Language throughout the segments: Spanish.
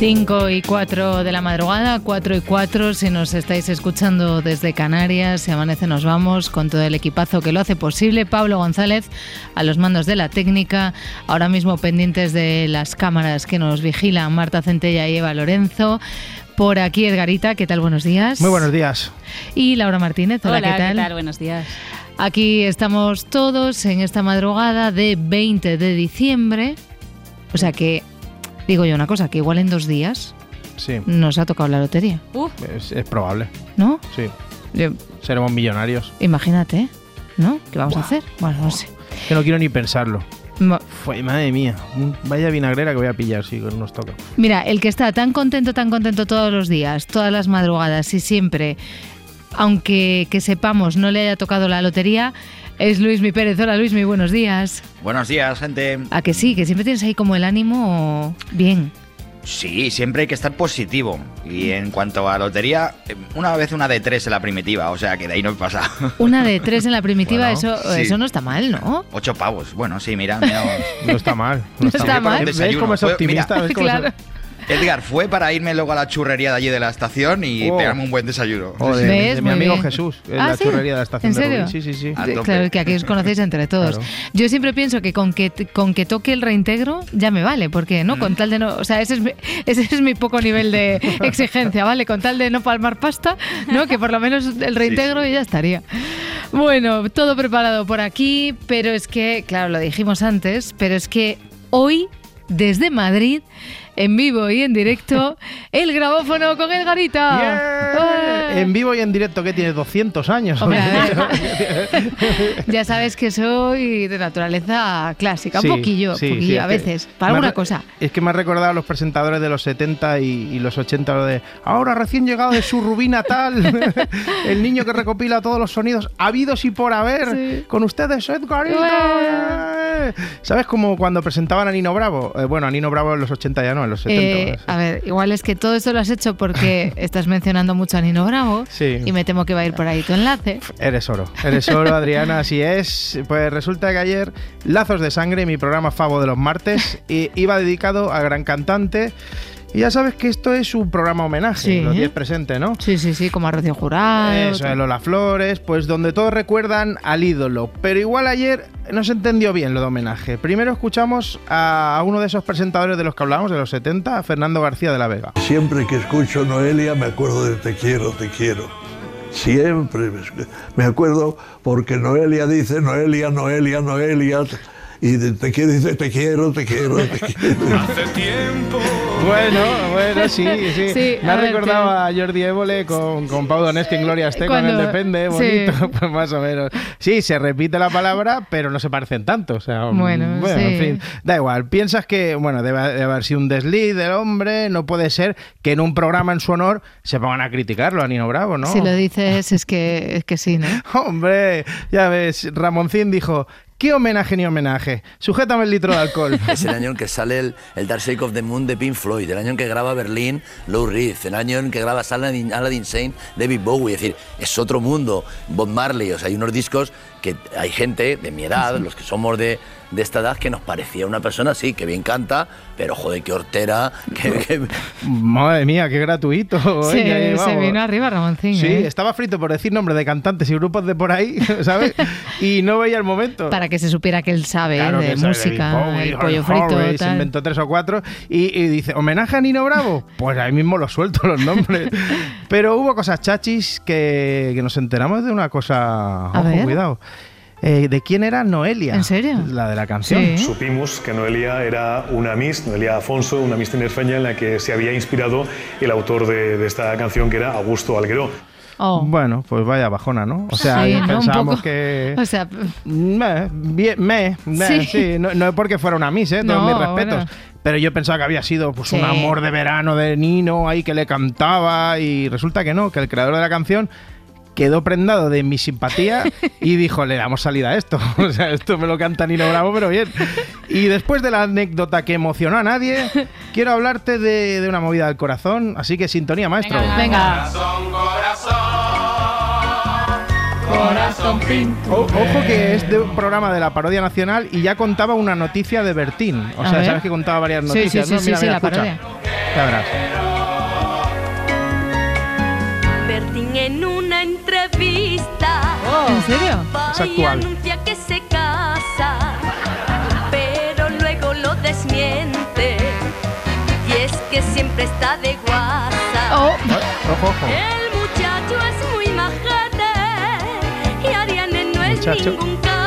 Cinco y cuatro de la madrugada, cuatro y cuatro, si nos estáis escuchando desde Canarias, si amanece nos vamos con todo el equipazo que lo hace posible. Pablo González a los mandos de la técnica, ahora mismo pendientes de las cámaras que nos vigilan Marta Centella y Eva Lorenzo. Por aquí Edgarita, ¿qué tal? Buenos días. Muy buenos días. Y Laura Martínez, hola, Hola, ¿qué tal? Buenos días. Aquí estamos todos en esta madrugada de 20 de diciembre. O sea que, digo yo una cosa, que igual en dos días Sí, nos ha tocado la lotería, Uf, es, es probable. ¿no? Sí, Yo- seremos millonarios. imagínate, ¿no? ¿Qué vamos a hacer? Bueno, no sé. Que no quiero ni pensarlo. Fue, madre mía, un- vaya vinagrera que voy a pillar si nos toca. Mira, el que está tan contento, tan contento todos los días, todas las madrugadas y siempre, aunque que sepamos no le haya tocado la lotería, es Luis Mi Pérez. Hola Luis, muy buenos días. Buenos días, gente. A que sí, que siempre tienes ahí como el ánimo bien. Sí, siempre hay que estar positivo. Y en cuanto a lotería, una vez una de tres en la primitiva, o sea que de ahí no pasa. Una de tres en la primitiva, Bueno, eso, sí. eso no está mal, ¿no? Ocho pavos. Bueno, sí, mira, mira. No está mal. No está mal. ¿Ves cómo es Fue- optimista? mira, ¿Ves cómo es- Claro. Edgar, fue para irme luego a la churrería de allí de la estación y Oh. pegarme un buen desayuno. Joder, ¿Ves? de mi Muy amigo bien. Jesús, en ¿Ah, la sí? churrería de la estación ¿En de serio? Rubí. Sí, sí, sí. A De- tope. Claro, que aquí os conocéis entre todos. Claro. Yo siempre pienso que con que con que toque el reintegro ya me vale, porque no, Mm. con tal de no, o sea, ese es mi, ese es mi poco nivel de exigencia, ¿vale? Con tal de no palmar pasta, ¿no? Que por lo menos el reintegro y ya estaría. Bueno, todo preparado por aquí, pero es que, claro, lo dijimos antes, pero es que hoy desde Madrid en vivo y en directo, el grabófono con el Garita. Yeah. ¡Eh! En vivo y en directo, que tienes 200 años. Hombre, ya sabes que soy de naturaleza clásica, Sí, un poquillo, sí, poquillo, sí, a veces, para alguna cosa. Es que me ha recordado a los presentadores de los 70 y, y los 80, lo de ahora recién llegado de su Rubí natal, el niño que recopila todos los sonidos habidos y por haber. Con ustedes. ¡Eh! ¿Sabes como cuando presentaban a Nino Bravo? Eh, bueno, a Nino Bravo en los 80 ya no, en los 70. Eh, a ver, igual es que todo esto lo has hecho porque estás mencionando mucho a Nino Bravo Sí. y me temo que va a ir por ahí tu enlace. Eres oro, eres oro, Adriana, así es. Pues resulta que ayer, Lazos de Sangre, mi programa Favo de los martes, iba dedicado a gran cantante. Y ya sabes que esto es un programa homenaje, Sí. los 10 presentes, ¿no? Sí, sí, sí, como a Rocío Jurado. Eso es Lola Flores, pues donde todos recuerdan al ídolo. Pero igual ayer no se entendió bien lo de homenaje. Primero escuchamos a uno de esos presentadores de los que hablábamos, de los 70, a Fernando García de la Vega. Siempre que escucho Noelia me acuerdo de te quiero, te quiero. Siempre me acuerdo porque Noelia dice Noelia, Noelia, Noelia. Y de- te quiero dice te quiero, te quiero, te quiero. Bueno, bueno, sí, sí. Sí, Me ha recordado a Jordi Évole con, con Pau Donés en Gloria esté con el Cuando- Depende, sí. bonito, pues más o menos. Sí, se repite la palabra, pero no se parecen tanto. O sea, Bueno, sí. en fin, da igual. Piensas que, bueno, debe, debe haber sido un desliz del hombre, no puede ser que en un programa en su honor se pongan a criticarlo a Nino Bravo, ¿no? Si lo dices es que, es que sí, ¿no? Hombre, ya ves, Ramoncín dijo, ¿qué homenaje ni homenaje? Sujétame el litro de alcohol. Es el año en que sale el, el Dark Side of the Moon de Pink Floyd, el año en que graba Berlín Lou Reed, el año en que graba Aladdin, Aladdin Sane David Bowie. Es decir, es otro mundo. Bob Marley, o sea, hay unos discos que hay gente de mi edad, los que somos de, de esta edad, que nos parecía una persona así, que bien canta, pero joder, qué hortera, que, que- Madre mía, qué gratuito. Ahí se vamos. vino arriba Ramoncín. Sí, ¿eh? estaba frito por decir nombres de cantantes y grupos de por ahí, ¿sabes? Y no veía el momento. Para que se supiera que él sabe Claro de sabe música, Bowie, el pollo frito, se inventó tres o cuatro y, y dice, ¿homenaje a Nino Bravo? Pues ahí mismo lo suelto los nombres. Pero hubo cosas chachis que, que nos enteramos de una cosa... A Ojo, ver. cuidado. Eh, ¿De quién era Noelia? ¿En serio? La de la canción. Sí. Supimos que Noelia era una Miss, Noelia Afonso, una Miss tinerfeña en la que se había inspirado el autor de, de esta canción, que era Augusto Algueró. Oh. Bueno, pues vaya bajona, ¿no? O sea, Sí, pensábamos que... O sea, Me, me, me, Sí. sí. No, no es porque fuera una Miss, ¿eh? Todos No, mis respetos. bueno. Pero yo pensaba que había sido pues, Sí. un amor de verano de Nino ahí que le cantaba y resulta que no, que el creador de la canción quedó prendado de mi simpatía y dijo, le damos salida a esto. O sea, esto me lo canta Nino Bravo, pero bien. Y después de la anécdota que emocionó a nadie, quiero hablarte de, de una movida del corazón. Así que sintonía, maestro. Venga. O- ojo que es de un programa de la parodia nacional y ya contaba una noticia de Bertín. O A sea, ver. sabes que contaba varias Sí, noticias. sí, ¿no? sí, Mira, sí, mira, la parodia. Ya serio? Es y actual. anuncia que se casa, pero luego lo desmiente. Y es que siempre está de guasa. Oh, Ojo, ojo. El muchacho es muy majete y Ariane no es Muchacho. ningún cardo.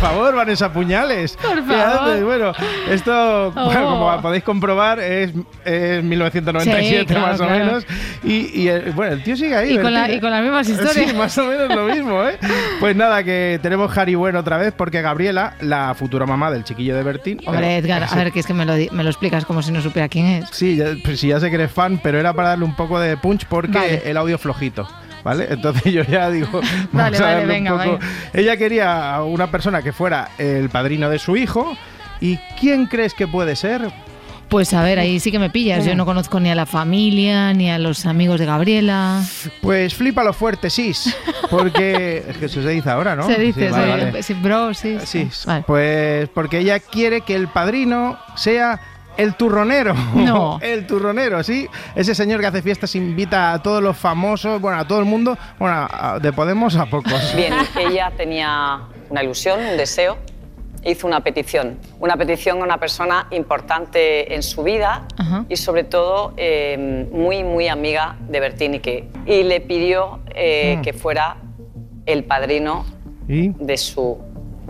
Por favor, Vanessa Puñales. Por ¿Qué favor. Bueno, esto, bueno, Oh. como podéis comprobar, es, es 1997 Sí, claro, más o claro. menos. Y, y, eh, bueno, el tío sigue ahí. Y con, la- y con las mismas historias. Sí, más o menos lo mismo, ¿eh? Pues nada, que tenemos Harry Bueno otra vez porque Gabriela, la futura mamá del chiquillo de Bertín. Hombre, Edgar, a ver, que es que me lo, me lo explicas como si no supiera quién es. Sí, ya, pues sí, ya sé que eres fan, pero era para darle un poco de punch porque Vale. el audio flojito. ¿Vale? Entonces yo ya digo, vamos Vale, a vale, venga, un poco. Ella quería a una persona que fuera el padrino de su hijo. ¿Y quién crees que puede ser? Pues a ver, ahí sí que me pillas. Yo no conozco ni a la familia, ni a los amigos de Gabriela. Pues flipalo fuerte, sis. Porque es que eso se dice ahora, ¿no? Se dice, Sí, vale, sí, vale. sí, bro, sí. Sí, Vale. pues porque ella quiere que el padrino sea el turronero. No. el turronero, sí. Ese señor que hace fiestas invita a todos los famosos, bueno, a todo el mundo, bueno, a- de Podemos a pocos. Bien, ella tenía una ilusión, un deseo, hizo una petición. Una petición a una persona importante en su vida Ajá. y sobre todo eh, muy, muy amiga de Bertini. Que, y le pidió eh, Mm. que fuera el padrino ¿Y? de, su,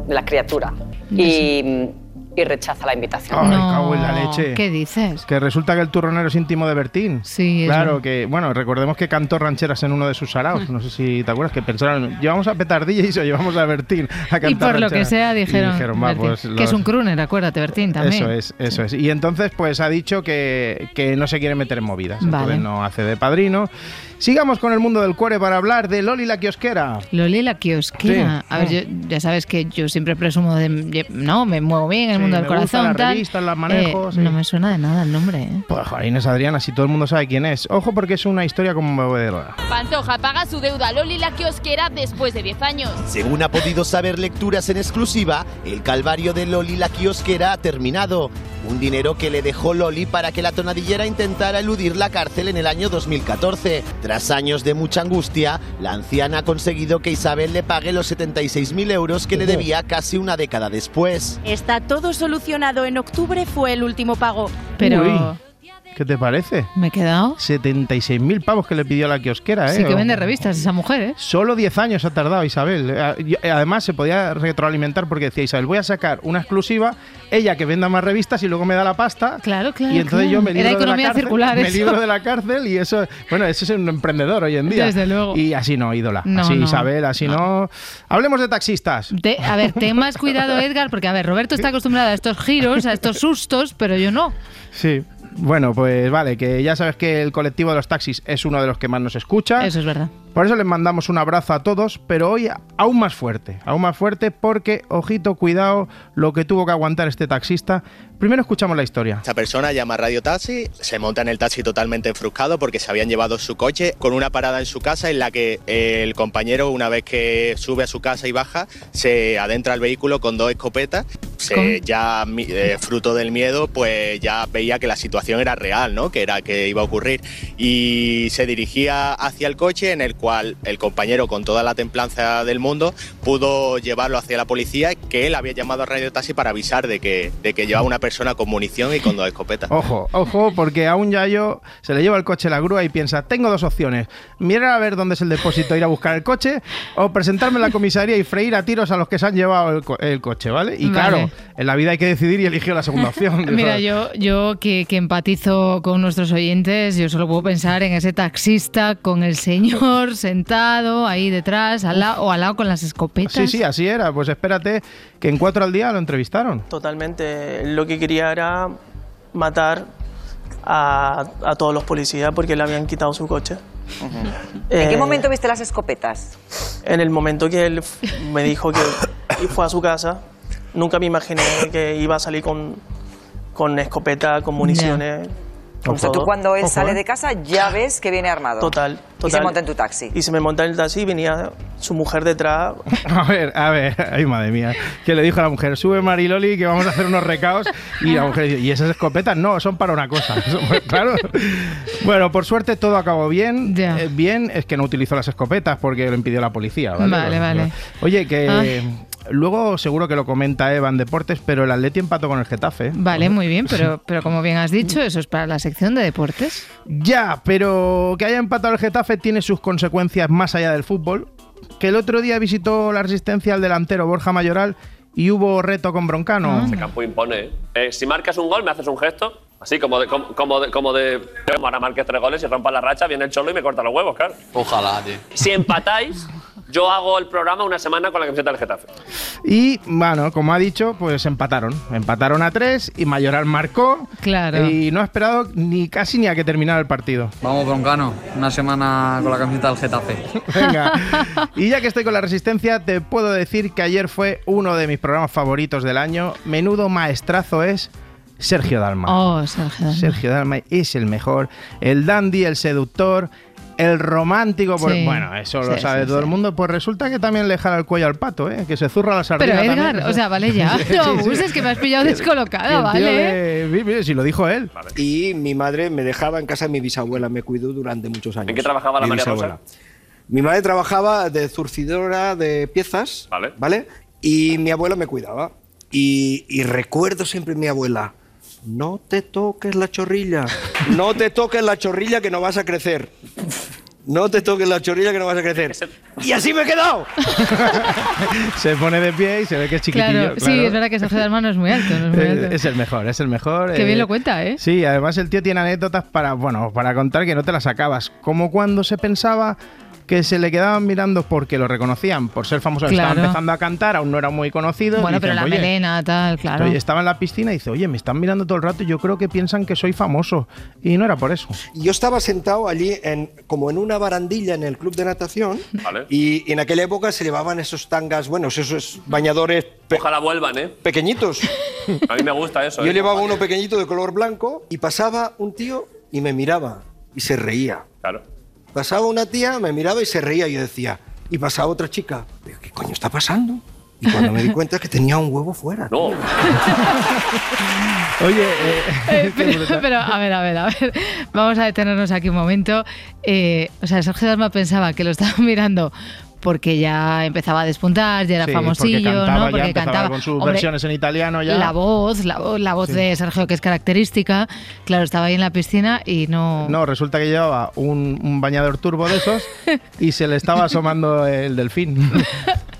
de la criatura. Y, y rechaza la invitación. Ay, no, cago en la leche. ¿Qué dices? Que resulta que el turronero es íntimo de Bertín. Sí, es Claro, verdad. que, bueno, recordemos que cantó rancheras en uno de sus saraos. No sé si te acuerdas que pensaron, llevamos a Petardillas o llevamos a Bertín a cantar Y por lo que rancheras?". sea Y dijeron, va, Bertín, pues, que los- es un crooner, acuérdate, Bertín, también. Eso es, eso es. Y entonces, pues ha dicho que, que no se quiere meter en movidas. Vale. Entonces no hace de padrino. Sigamos con el mundo del cuore para hablar de Loli la kiosquera. Loli la kiosquera. Sí. A ver, yo, ya sabes que yo siempre presumo de... No, me muevo bien en el Sí, mundo del corazón, las tal. revistas, las manejo, Eh, sí. No me suena de nada el nombre, ¿eh? Pues joder, Inés Adriana, si todo el mundo sabe quién es. Ojo porque es una historia como bebedora. Pantoja paga su deuda a Loli la kiosquera después de 10 años. Según ha podido saber lecturas en exclusiva, el calvario de Loli la kiosquera ha terminado. Un dinero que le dejó Loli para que la tonadillera intentara eludir la cárcel en el año 2014. Tras años de mucha angustia, la anciana ha conseguido que Isabel le pague los 76.000 euros que le debía casi una década después. Está todo solucionado. En octubre fue el último pago. Pero... Uy. ¿Qué te parece? ¿Me he quedado? 76.000 pavos que le pidió la kiosquera, ¿eh? Sí que vende revistas esa mujer, ¿eh? Solo 10 años ha tardado Isabel. Eh, y- Además, se podía retroalimentar porque decía Isabel, voy a sacar una exclusiva, ella que venda más revistas y luego me da la pasta. Claro, claro. y entonces claro. yo me libro, Era de la economía cárcel, circular, me libro de la cárcel y eso, bueno, eso es un emprendedor hoy en día. Desde luego. Y así no, ídola. No, así no. Isabel, así no. Hablemos de taxistas. A ver, ten más cuidado, Edgar, porque, a ver, Roberto está acostumbrado a estos giros, a estos sustos, pero yo no. Sí. Bueno, pues vale, que ya sabes que el colectivo de los taxis es uno de los que más nos escucha. Eso es verdad. Por eso les mandamos un abrazo a todos, pero hoy aún más fuerte, aún más fuerte porque, ojito, cuidado, lo que tuvo que aguantar este taxista. Primero escuchamos la historia. Esta persona llama a Radio Taxi, se monta en el taxi totalmente enfruscado porque se habían llevado su coche con una parada en su casa en la que el compañero, una vez que sube a su casa y baja, se adentra al vehículo con dos escopetas. Ya eh, fruto del miedo, pues ya veía que la situación era real, ¿no? Que era que iba a ocurrir. Y se dirigía hacia el coche en el cual el compañero, con toda la templanza del mundo, pudo llevarlo hacia la policía, que él había llamado a Radio Taxi para avisar de que, de que llevaba una persona con munición y con dos escopetas. Ojo, ojo, porque a un yayo se le lleva el coche la grúa y piensa, tengo dos opciones, mirar a ver dónde es el depósito, ir a buscar el coche, o presentarme en la comisaría y freír a tiros a los que se han llevado el, co- el coche, ¿vale? Y Vale. claro, en la vida hay que decidir y eligió la segunda opción. Mira, yo, yo que, que empatizo con nuestros oyentes, yo solo puedo pensar en ese taxista con el señor sentado ahí detrás, al lado, o al lado con las escopetas. Sí, sí, así era. Pues espérate que en cuatro al día lo entrevistaron. Totalmente. Lo que quería era matar a, a todos los policías porque le habían quitado su coche. ¿En qué Eh, momento viste las escopetas? En el momento que él me dijo que fue a su casa, nunca me imaginé que iba a salir con, con escopeta, con municiones. Con O sea, tú cuando él Ojo, sale ¿eh? de casa ya ves que viene armado. Total, Y se monta en tu taxi. Y se me monta en el taxi y venía su mujer detrás. A ver, a ver, ay madre mía, que le dijo a la mujer, sube Mariloli que vamos a hacer unos recaos y la mujer dice, ¿y esas escopetas? No, son para una cosa. Pues, claro. Bueno, por suerte todo acabó bien. Eh, bien es que no utilizó las escopetas porque lo impidió la policía. Vale, Vale, vale. Oye, que Ah. Luego seguro que lo comenta Eva en Deportes, pero el Atleti empató con el Getafe. ¿eh? Vale, muy bien, pero, pero como bien has dicho, eso es para la sección de deportes. Ya, pero que haya empatado el Getafe tiene sus consecuencias más allá del fútbol. Que el otro día visitó la resistencia al delantero Borja Mayoral y hubo reto con Broncano. Ese campo impone. ¿eh? Eh, si marcas un gol, me haces un gesto. Así como de. Como, como de, como de ahora marques tres goles y rompas la racha, viene el cholo y me corta los huevos, claro. Ojalá, tío. Si empatáis, yo hago el programa una semana con la camiseta del Getafe. Y bueno, como ha dicho, pues empataron. Empataron a tres y Mayoral marcó. Claro. Y no ha esperado ni casi ni a que terminara el partido. Vamos, Broncano. Una semana con la camiseta del Getafe. Venga. Y ya que estoy con la resistencia, te puedo decir que ayer fue uno de mis programas favoritos del año. Menudo maestrazo es Sergio Dalma. Oh, Sergio. Sergio Dalma es el mejor. El dandy, el seductor, el romántico. por- Sí. Bueno, eso lo sabe sí, todo sí. el mundo. Pues resulta que también le jala el cuello al pato, ¿eh? que se zurra la Pero sardina. Edgar, también. o sea, vale ya. No sí. abuses, que me has pillado descolocada, ¿vale? de- Si lo dijo él. Y mi madre me dejaba en casa de mi bisabuela, me cuidó durante muchos años. ¿En qué trabajaba la Mi María bisabuela. Rosa? Mi madre trabajaba de zurcidora de piezas, Vale. Y mi abuela me cuidaba. Y, y recuerdo siempre a mi abuela, no te toques la chorrilla, no te toques la chorrilla que no vas a crecer. No te toques la chorrilla que no vas a crecer. Y así me he quedado. Se pone de pie y se ve que es chiquitillo. Claro, sí, claro. es verdad que Sergio Dalma no es muy alto. No es muy alto. Es el mejor, es el mejor. Qué eh, bien lo cuenta, ¿eh? Sí, además el tío tiene anécdotas para, bueno, para contar que no te las acabas. Como cuando se pensaba que se le quedaban mirando porque lo reconocían, por ser famoso. Estaba Claro. empezando a cantar, aún no era muy conocido. Bueno, pero Dicen, la "Oye, melena, tal, claro. Oye, estaba en la piscina y dice, oye, me están mirando todo el rato y yo creo que piensan que soy famoso. Y no era por eso. Yo estaba sentado allí en, como en una barandilla en el club de natación y, y en aquella época se llevaban esos tangas, bueno, esos bañadores Ojalá vuelvan, ¿eh? pequeñitos. A mí me gusta eso. Yo ¿eh? llevaba uno pequeñito de color blanco y pasaba un tío y me miraba y se reía. Claro. Pasaba una tía, me miraba y se reía y yo decía, y pasaba otra chica, "¿Pero ¿qué coño está pasando? Y cuando me di cuenta es que tenía un huevo fuera. No. Oye, Eh, pero, pero, a ver, a ver, a ver. Vamos a detenernos aquí un momento. Eh, o sea, Sergio Dalma pensaba que lo estaba mirando porque ya empezaba a despuntar, ya era Sí, famosillo, porque cantaba, ¿no? ya Porque empezaba cantaba. con sus Hombre, versiones en italiano ya. La voz, la, vo- la voz Sí. de Sergio, que es característica. Claro, estaba ahí en la piscina y no. No, resulta que llevaba un, un bañador turbo de esos y se le estaba asomando el delfín.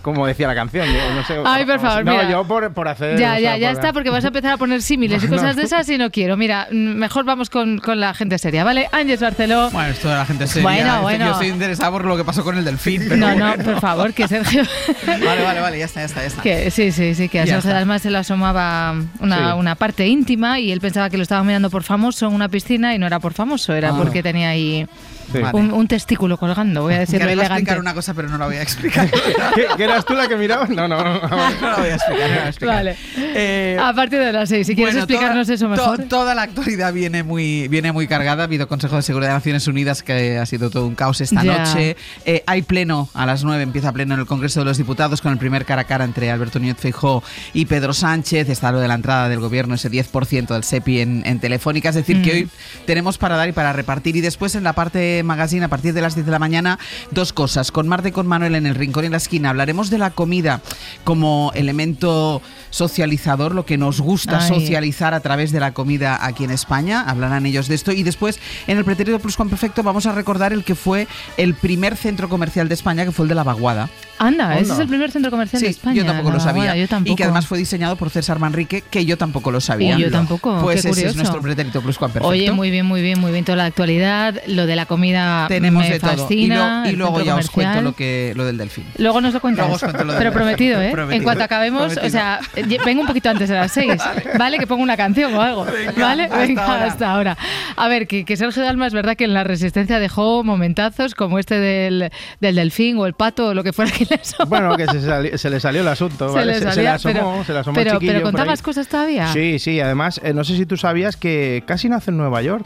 Como decía la canción. yo no sé, Ay, por favor, No, mira. yo por, por hacer. Ya, o sea, ya, ya por- está, porque vas a empezar a poner símiles y No. cosas de esas y no quiero. Mira, mm, mejor vamos con, con la gente seria, ¿vale? Ángeles Barceló. Bueno, esto de la gente seria. Bueno, este, bueno. Yo estoy interesado por lo que pasó con el delfín. Pero No, bueno. no, por favor, que Sergio. Vale, vale, vale, ya está, ya está, ya está. Que, sí, sí, sí, que a Ya Sergio está. Dalma se le asomaba una, Sí. una parte íntima y él pensaba que lo estaba mirando por famoso en una piscina y no era por famoso, era Ah. porque tenía ahí Sí. un, un testículo colgando, voy a Que decirlo le iba a elegante. explicar una cosa, pero no la voy a explicar. ¿Qué, que eras tú la que mirabas? No, no, no. no la voy a explicar, no voy a explicar. Vale. Eh, a partir de las seis, si quieres Bueno, explicarnos toda- eso mejor. to- toda la actualidad viene muy, viene muy cargada. Ha habido Consejo de Seguridad de Naciones Unidas que ha sido todo un caos esta Ya. noche. Eh, hay pleno a las 9, empieza pleno en el Congreso de los Diputados con el primer cara a cara entre Alberto Núñez Feijóo y Pedro Sánchez. Está lo de la entrada del gobierno, ese 10% del SEPI en, en Telefónica. Es decir, que Mm. hoy tenemos para dar y para repartir. Y después en la parte magazine, a partir de las 10 de la mañana, dos cosas. Con Marta y con Manuel en el Rincón y en la Esquina hablaremos de la comida como elemento socializador, lo que nos gusta Ay. socializar a través de la comida aquí en España. Hablarán ellos de esto. Y después, en el pretérito Perfecto, vamos a recordar el que fue el primer centro comercial de España, que fue el de la Vaguada. Anda, ese es el primer centro comercial de España. yo tampoco lo sabía. Vaguada, yo tampoco. Y que además fue diseñado por César Manrique, que yo tampoco lo sabía. Y yo tampoco, Pues qué ese es nuestro pretérito pluscuamperfecto. Oye, muy bien, muy bien, muy bien toda la actualidad. Lo de la comida Tenemos me de todo. Y, fascina. lo- y luego ya os cuento lo, que, lo del delfín. Luego nos lo cuentas. Luego os cuento lo del Pero prometido, ¿eh? Prometido. En cuanto acabemos, Prometido. o sea, vengo un poquito antes de las seis, ¿vale? Que pongo una canción o algo, ¿vale? hasta Venga, ahora. hasta ahora. A ver, que, que Sergio Dalma es verdad que en la Resistencia dejó momentazos como este del, del delfín o el pato o lo que fuera que le asomó. Bueno, que se, sali- se le salió el asunto, Se ¿vale? le Se, se salía, le asomó, pero- se le asomó pero, el chiquillo pero contaba más cosas todavía. Sí, sí, además, eh, no sé si tú sabías que casi nace en Nueva York.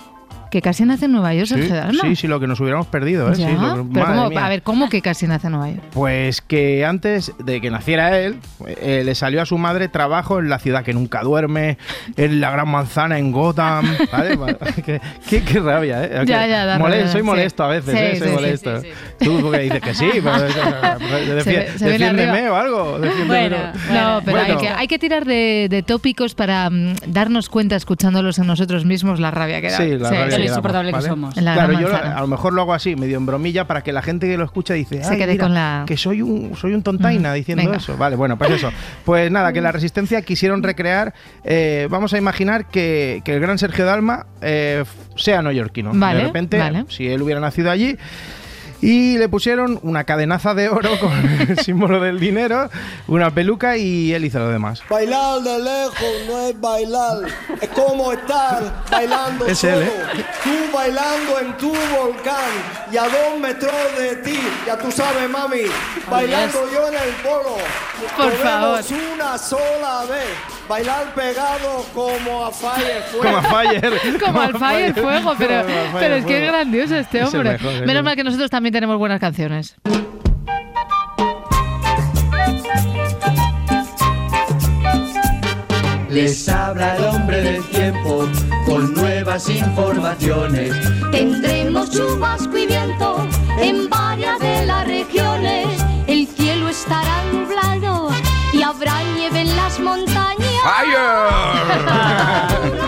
Que casi nace en Nueva York, Sí, Sergio Dalma. sí, sí, lo que nos hubiéramos perdido, ¿eh? Ya, Sí, lo que- pero madre ¿cómo- mía. a ver, ¿cómo que casi nace en Nueva York? Pues que antes de que naciera él, eh, le salió a su madre trabajo en la ciudad que nunca duerme, en la gran manzana en Gotham, ¿vale? qué, qué- qué rabia, ¿eh? Ya, ya, da rabia, soy sí. molesto a veces, ¿eh? Soy molesto. Tú porque dices que sí, pero eh, defi- Se defiéndeme o algo. defiéndeme. no, pero Bueno. hay, que, hay que tirar de, de tópicos para mm, darnos cuenta, escuchándolos en nosotros mismos, la rabia que da. Sí, la rabia que damos, insoportable ¿vale? La claro, yo lo- a lo mejor lo hago así, medio en bromilla, para que la gente que lo escucha dice, Se "Ay, quede mira, con la- que soy un, soy un tontaina Mm, diciendo venga. eso. Vale, bueno, pues eso. Pues nada, que la resistencia quisieron recrear, eh, vamos a imaginar que, que el gran Sergio Dalma eh, sea neoyorquino. Vale, de repente, vale. si él hubiera nacido allí. Y le pusieron una cadenaza de oro con el símbolo del dinero, una peluca y él hizo lo demás. Bailar de lejos no es bailar, es como estar bailando Es solo. él, ¿eh? Tú bailando en tu volcán y a dos metros de ti, ya tú sabes, mami, bailando yo en el polo. Por Podemos favor. una sola vez, bailar pegado como a Fire Fuego. Como a Fire. Como al Fire Fuego, pero, pero es que es grandioso este Es hombre. mejor, Menos mal que nosotros también tenemos buenas canciones. Les habla el hombre del tiempo con nuevas informaciones. Tendremos chubasco y viento en varias de las regiones. El cielo estará nublado y habrá nieve en las montañas.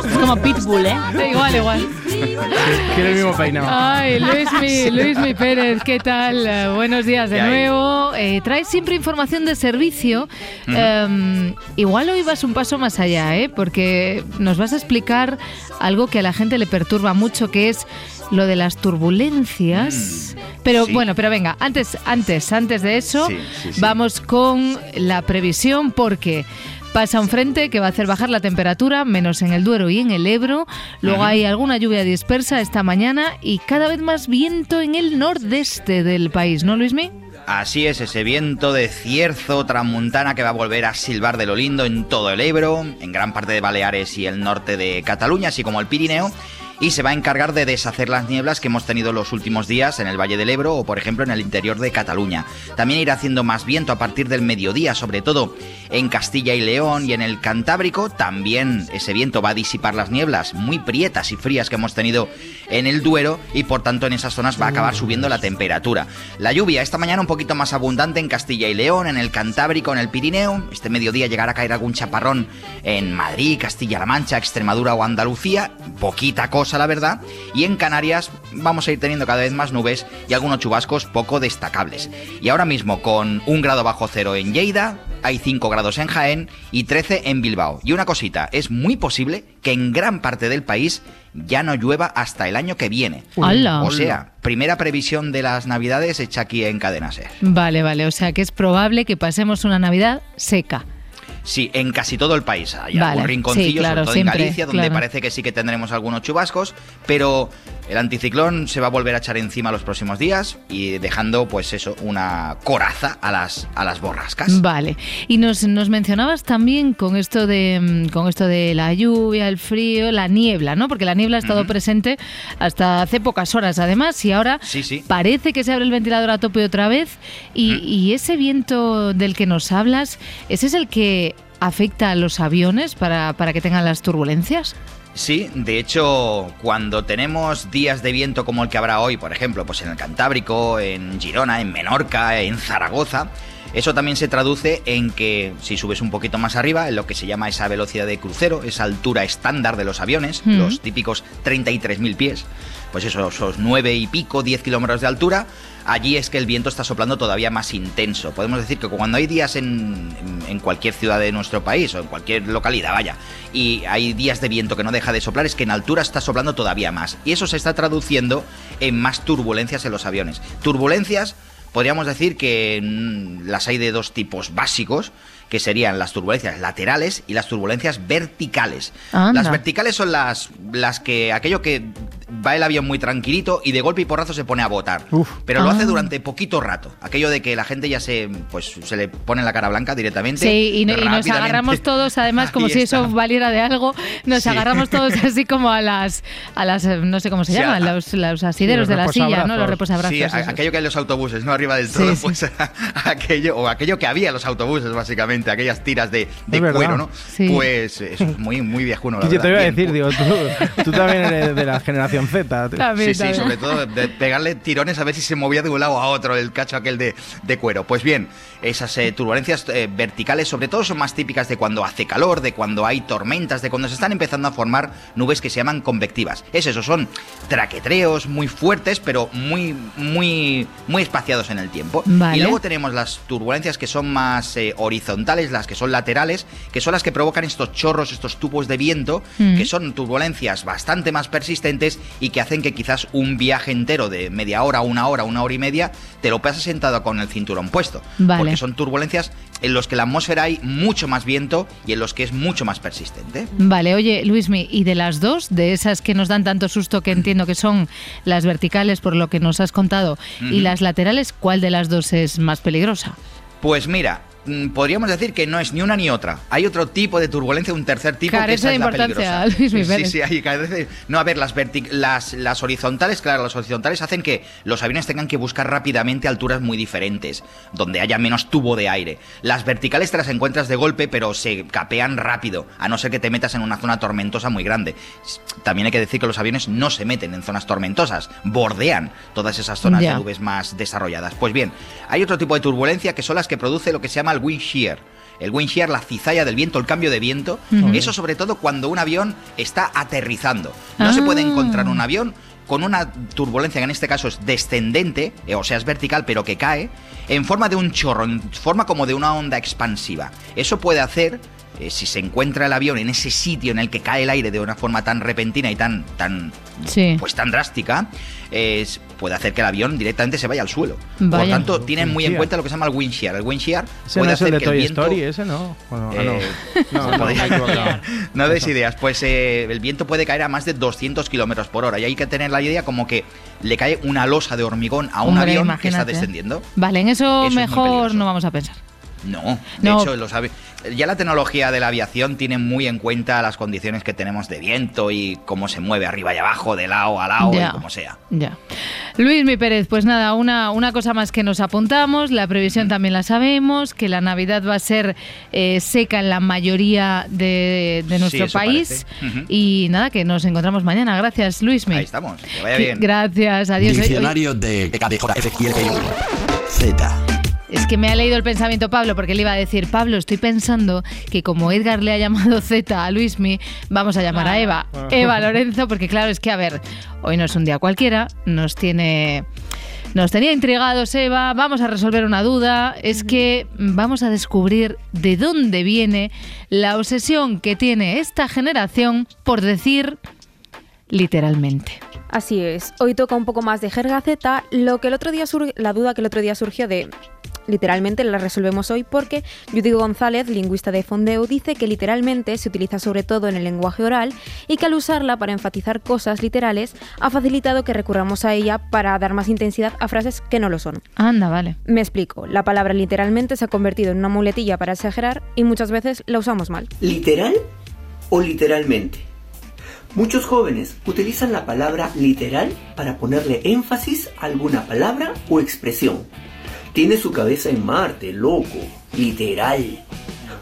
Es como Pitbull, ¿eh? Igual, igual. Tiene el mismo peinado. Ay, Luismi, Luismi Pérez, ¿qué tal? Eh, buenos días de nuevo. Eh, traes siempre información de servicio. Eh, igual hoy vas un paso más allá, ¿eh? Porque nos vas a explicar algo que a la gente le perturba mucho, que es lo de las turbulencias. Pero Mm, sí. bueno, pero venga, antes, antes, antes de eso, Sí, sí, sí. vamos con la previsión porque pasa un frente que va a hacer bajar la temperatura, menos en el Duero y en el Ebro. Luego hay alguna lluvia dispersa esta mañana y cada vez más viento en el nordeste del país, ¿no, Luismi? Así es, ese viento de cierzo tramuntana que va a volver a silbar de lo lindo en todo el Ebro, en gran parte de Baleares y el norte de Cataluña, así como el Pirineo, y se va a encargar de deshacer las nieblas que hemos tenido los últimos días en el Valle del Ebro o, por ejemplo, en el interior de Cataluña. También irá haciendo más viento a partir del mediodía, sobre todo en Castilla y León y en el Cantábrico. También ese viento va a disipar las nieblas muy prietas y frías que hemos tenido en el Duero y, por tanto, en esas zonas va a acabar subiendo la temperatura. La lluvia esta mañana un poquito más abundante en Castilla y León, en el Cantábrico, en el Pirineo. Este mediodía llegará a caer algún chaparrón en Madrid, Castilla-La Mancha, Extremadura o Andalucía. Poquita cosa, la verdad. Y en Canarias vamos a ir teniendo cada vez más nubes y algunos chubascos poco destacables. Y ahora mismo con un grado bajo cero en Lleida, hay 5 grados en Jaén y 13 en Bilbao. Y una cosita, es muy posible que en gran parte del país ya no llueva hasta el año que viene. ¡Hala! O sea, primera previsión de las navidades hecha aquí en Cadena Ser. Vale, vale, o sea que es probable que pasemos una Navidad seca. Sí, en casi todo el país. Hay Vale, algún rinconcillo, sí, claro, sobre todo siempre, en Galicia, donde claro. parece que sí que tendremos algunos chubascos, pero el anticiclón se va a volver a echar encima los próximos días y dejando, pues eso, una coraza a las, a las borrascas. Vale. Y nos, nos mencionabas también con esto de mm, con esto de la lluvia, el frío, la niebla, ¿no? Porque la niebla ha estado presente hasta hace pocas horas, además, y ahora Sí, sí. parece que se abre el ventilador a tope otra vez. Y, y ese viento del que nos hablas, ¿ese es el que afecta a los aviones para, para que tengan las turbulencias? Sí, de hecho, cuando tenemos días de viento como el que habrá hoy, por ejemplo, pues en el Cantábrico, en Girona, en Menorca, en Zaragoza, Eso también se traduce en que si subes un poquito más arriba, en lo que se llama esa velocidad de crucero, esa altura estándar de los aviones, Mm. los típicos 33.000 pies, pues eso, esos 9 y pico, 10 kilómetros de altura, allí es que el viento está soplando todavía más intenso. Podemos decir que cuando hay días en, en- cualquier ciudad de nuestro país o en cualquier localidad, vaya, y hay días de viento que no deja de soplar, es que en altura está soplando todavía más. Y eso se está traduciendo en más turbulencias en los aviones. Turbulencias, podríamos decir que las hay de dos tipos básicos, que serían las turbulencias laterales y las turbulencias verticales. Anda. Las verticales son las, las que aquello que va el avión muy tranquilito y de golpe y porrazo se pone a botar. Pero lo Ah. hace durante poquito rato. Aquello de que la gente ya se pues se le pone la cara blanca directamente. Sí, y, no- y nos agarramos todos, además, como Ahí si está. eso valiera de algo, nos Sí. agarramos todos así como a las, a las no sé cómo se Sí, llaman, a- los, los asideros Sí, de los la silla, ¿no? Los reposabrazos. Sí, a- aquello que hay en los autobuses, ¿no? Arriba del todo, pues aquello, o aquello que había en los autobuses, básicamente, aquellas tiras de, de verdad. cuero, ¿no? Pues es muy, muy viejuno, la Yo te verdad. iba a decir, digo, tú, tú también eres de la generación Z. tú. sí, sí, sobre todo de pegarle tirones a ver si se movía de un lado a otro el cacho aquel de, de cuero. Pues bien, esas eh, turbulencias eh, verticales sobre todo son más típicas de cuando hace calor, de cuando hay tormentas, de cuando se están empezando a formar nubes que se llaman convectivas. Es eso, son traquetreos muy fuertes, pero muy, muy, muy espaciados en el tiempo. Vale. Y luego tenemos las turbulencias que son más eh, horizontales, las que son laterales, que son las que provocan estos chorros, estos tubos de viento, Mm. que son turbulencias bastante más persistentes y que hacen que quizás un viaje entero de media hora, una hora, una hora y media, te lo pases sentado con el cinturón puesto. Vale. Porque son turbulencias en los que la atmósfera hay mucho más viento y en los que es mucho más persistente. Vale, oye, Luismi, y de las dos, de esas que nos dan tanto susto que entiendo que son las verticales por lo que nos has contado, y las laterales, ¿cuál de las dos es más peligrosa? Pues mira, mm, podríamos decir que no es ni una ni otra. Hay otro tipo de turbulencia, un tercer tipo que Carece esa de es la importancia, peligrosa. Luis Sí, sí, hay carece- No, a ver, las, las, las horizontales, claro, las horizontales hacen que los aviones tengan que buscar rápidamente alturas muy diferentes, donde haya menos tubo de aire. Las verticales te las encuentras de golpe, pero se capean rápido, a no ser que te metas en una zona tormentosa muy grande. También hay que decir que los aviones no se meten en zonas tormentosas, bordean todas esas zonas Ya. de nubes más desarrolladas. Pues bien, hay otro tipo de turbulencia que son las que produce lo que se llama el wind shear. El wind shear, la cizalla del viento, el cambio de viento, eso sobre todo cuando un avión está aterrizando. No se puede Ah. encontrar un avión con una turbulencia que en este caso es descendente, eh, o sea, es vertical pero que cae, en forma de un chorro, en forma como de una onda expansiva. Eso puede hacer, eh, si se encuentra el avión en ese sitio en el que cae el aire de una forma tan repentina y tan, tan, Sí. pues tan drástica, es- puede hacer que el avión directamente se vaya al suelo. Por Vaya. tanto, tienen muy en cuenta lo que se llama el wind shear. El wind shear Ese puede no es el hacer de que el Toy viento... Story, ese no. Bueno, ah, no. Eh, No, no, equivocado. no des ideas. Pues eh, el viento puede caer a más de 200 kilómetros por hora. Y hay que tener la idea como que le cae una losa de hormigón a un Hombre, avión que está imagínate. descendiendo. Vale, en eso, Eso es mejor peligroso. no vamos a pensar. No, de No. hecho, los avi- ya la tecnología de la aviación tiene muy en cuenta las condiciones que tenemos de viento y cómo se mueve arriba y abajo, de lado a lado Ya. y como sea. Ya. Luis Mi Pérez, pues nada, una, una cosa más que nos apuntamos, la previsión también la sabemos, que la Navidad va a ser eh, seca en la mayoría de, de nuestro país. Y nada, que nos encontramos mañana. Gracias, Luis Mi. Ahí estamos, que vaya bien. Gracias, adiós. Diccionario de Z. Es que me ha leído el pensamiento Pablo porque le iba a decir, Pablo, estoy pensando que como Edgar le ha llamado Z a Luismi, vamos a llamar a Eva. Eva Lorenzo, porque claro, es que a ver, hoy no es un día cualquiera, nos tiene... Nos tenía intrigados Eva, vamos a resolver una duda, es que vamos a descubrir de dónde viene la obsesión que tiene esta generación por decir literalmente. Así es. Hoy toca un poco más de jerga Z. Lo que el otro día sur- la duda que el otro día surgió de literalmente la resolvemos hoy porque Judy González, lingüista de Fondeo, dice que literalmente se utiliza sobre todo en el lenguaje oral y que al usarla para enfatizar cosas literales ha facilitado que recurramos a ella para dar más intensidad a frases que no lo son. Anda, vale. Me explico. La palabra literalmente se ha convertido en una muletilla para exagerar y muchas veces la usamos mal. ¿Literal o literalmente? Muchos jóvenes utilizan la palabra literal para ponerle énfasis a alguna palabra o expresión. Tiene su cabeza en Marte, loco, literal.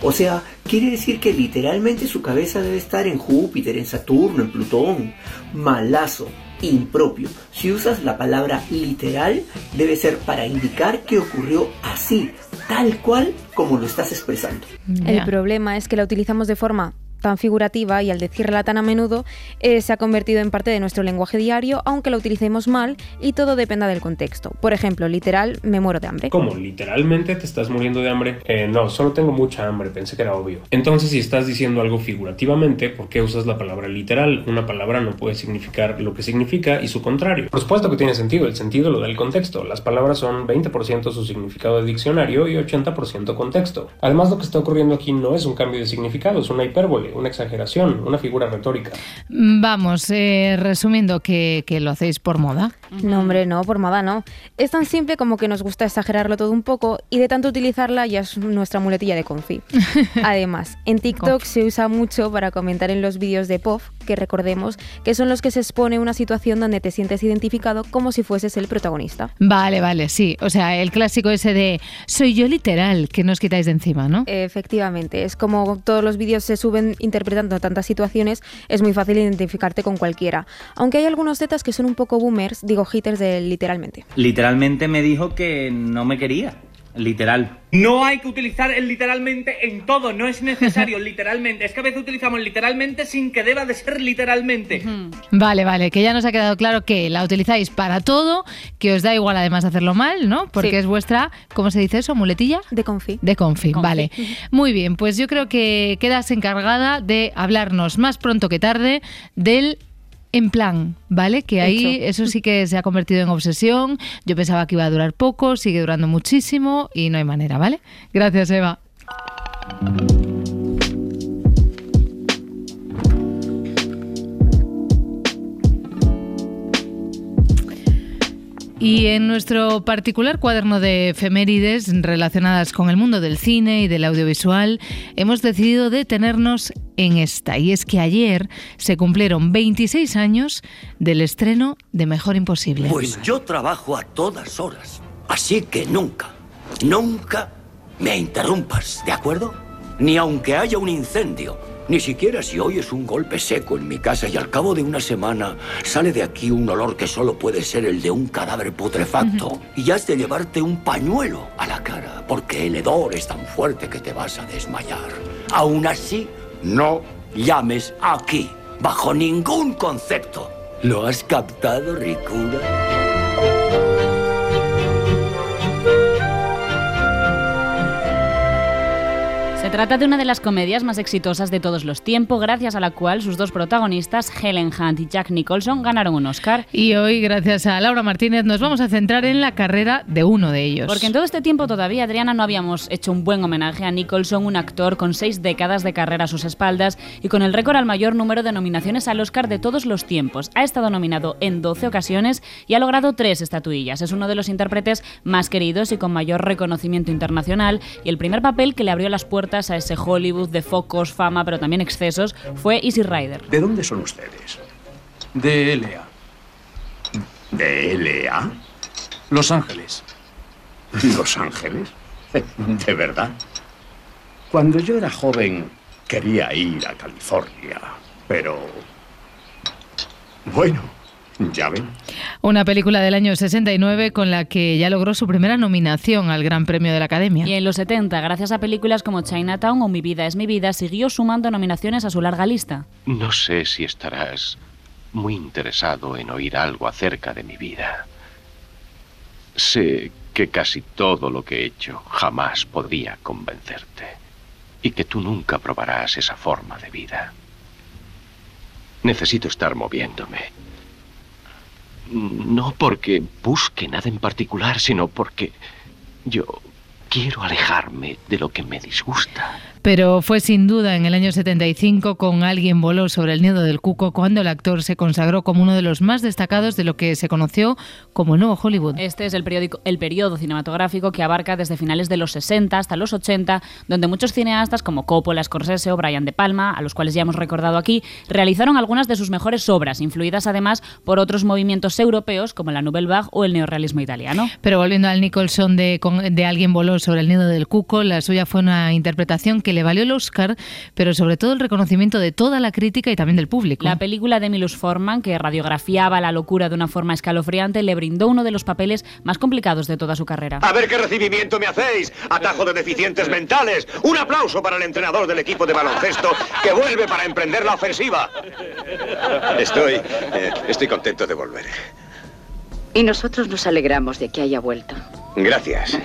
O sea, quiere decir que literalmente su cabeza debe estar en Júpiter, en Saturno, en Plutón. Malazo. impropio. Si usas la palabra literal, debe ser para indicar que ocurrió así, tal cual como lo estás expresando. El problema es que la utilizamos de forma tan figurativa y al decirla tan a menudo eh, se ha convertido en parte de nuestro lenguaje diario, aunque la utilicemos mal y todo dependa del contexto. Por ejemplo, literal, me muero de hambre. ¿Cómo? ¿Literalmente te estás muriendo de hambre? Eh, no, solo tengo mucha hambre, pensé que era obvio. Entonces, si estás diciendo algo figurativamente, ¿por qué usas la palabra literal? Una palabra no puede significar lo que significa y su contrario. Por supuesto que tiene sentido, el sentido lo da el contexto. Las palabras son 20% su significado de diccionario y 80% contexto. Además, lo que está ocurriendo aquí no es un cambio de significado, es una hipérbole, una exageración, una figura retórica. Vamos, eh, resumiendo que, que lo hacéis por moda. No, hombre, no, por moda no. Es tan simple como que nos gusta exagerarlo todo un poco y de tanto utilizarla ya es nuestra muletilla de confi. Además, en TikTok se usa mucho para comentar en los vídeos de POF, que recordemos que son los que se expone una situación donde te sientes identificado como si fueses el protagonista. Vale, vale, sí. O sea, el clásico ese de soy yo literal, que no os quitáis de encima, ¿no? Efectivamente, es como todos los vídeos se suben interpretando tantas situaciones, es muy fácil identificarte con cualquiera. Aunque hay algunos tetas que son un poco boomers, digo haters de literalmente. Literalmente me dijo que no me quería. Literal. No hay que utilizar el literalmente en todo, no es necesario literalmente. Es que a veces utilizamos literalmente sin que deba de ser literalmente. Vale, vale, que ya nos ha quedado claro que la utilizáis para todo, que os da igual además hacerlo mal, ¿no? Porque Sí. es vuestra, ¿cómo se dice eso? ¿Muletilla? De confi. De confi, vale. Muy bien, pues yo creo que quedas encargada de hablarnos más pronto que tarde del en plan, ¿vale? Que ahí Hecho. eso sí que se ha convertido en obsesión. Yo pensaba que iba a durar poco, sigue durando muchísimo y no hay manera, ¿vale? Gracias, Eva. Y en nuestro particular cuaderno de efemérides relacionadas con el mundo del cine y del audiovisual, hemos decidido detenernos en esta. Y es que ayer se cumplieron 26 años del estreno de Mejor Imposible. Pues yo trabajo a todas horas. Así que nunca, nunca me interrumpas, ¿de acuerdo? Ni aunque haya un incendio. Ni siquiera si oyes un golpe seco en mi casa y al cabo de una semana sale de aquí un olor que solo puede ser el de un cadáver putrefacto. Y has de llevarte un pañuelo a la cara, porque el hedor es tan fuerte que te vas a desmayar. Aún así, no llames aquí, bajo ningún concepto. ¿Lo has captado, Ricura? Se trata de una de las comedias más exitosas de todos los tiempos, gracias a la cual sus dos protagonistas, Helen Hunt y Jack Nicholson, ganaron un Oscar. Y hoy, gracias a Laura Martínez, nos vamos a centrar en la carrera de uno de ellos. Porque en todo este tiempo todavía, Adriana, no habíamos hecho un buen homenaje a Nicholson, un actor con seis décadas de carrera a sus espaldas y con el récord al mayor número de nominaciones al Oscar de todos los tiempos. Ha estado nominado en 12 ocasiones y ha logrado tres estatuillas. Es uno de los intérpretes más queridos y con mayor reconocimiento internacional y el primer papel que le abrió las puertas a ese Hollywood de focos, fama, pero también excesos fue Easy Rider. ¿De dónde son ustedes? De LA. ¿De LA? Los Ángeles. ¿Los Ángeles? ¿De verdad? Cuando yo era joven quería ir a California, pero... Bueno, ya ven. Una película del año 69 con la que ya logró su primera nominación al Gran Premio de la Academia. Y en los 70, gracias a películas como Chinatown o Mi vida es mi vida, siguió sumando nominaciones a su larga lista. No sé si estarás muy interesado en oír algo acerca de mi vida. Sé que casi todo lo que he hecho jamás podría convencerte y que tú nunca probarás esa forma de vida. Necesito estar moviéndome. No porque busque nada en particular, sino porque yo quiero alejarme de lo que me disgusta. Pero fue sin duda en el año 75 con Alguien voló sobre el nido del cuco cuando el actor se consagró como uno de los más destacados de lo que se conoció como el nuevo Hollywood. Este es el, periódico, el periodo cinematográfico que abarca desde finales de los 60 hasta los 80, donde muchos cineastas como Coppola, Scorsese o Brian De Palma, a los cuales ya hemos recordado aquí, realizaron algunas de sus mejores obras, influidas además por otros movimientos europeos como la Nouvelle Vague o el neorrealismo italiano. Pero volviendo al Nicholson de, de Alguien voló sobre el nido del cuco. La suya fue una interpretación que le valió el Oscar, pero sobre todo el reconocimiento de toda la crítica y también del público. La película de Milus Forman, que radiografiaba la locura de una forma escalofriante, le brindó uno de los papeles más complicados de toda su carrera. A ver qué recibimiento me hacéis. Atajo de deficientes mentales. Un aplauso para el entrenador del equipo de baloncesto que vuelve para emprender la ofensiva. Estoy, eh, estoy contento de volver. Y nosotros nos alegramos de que haya vuelto. Gracias.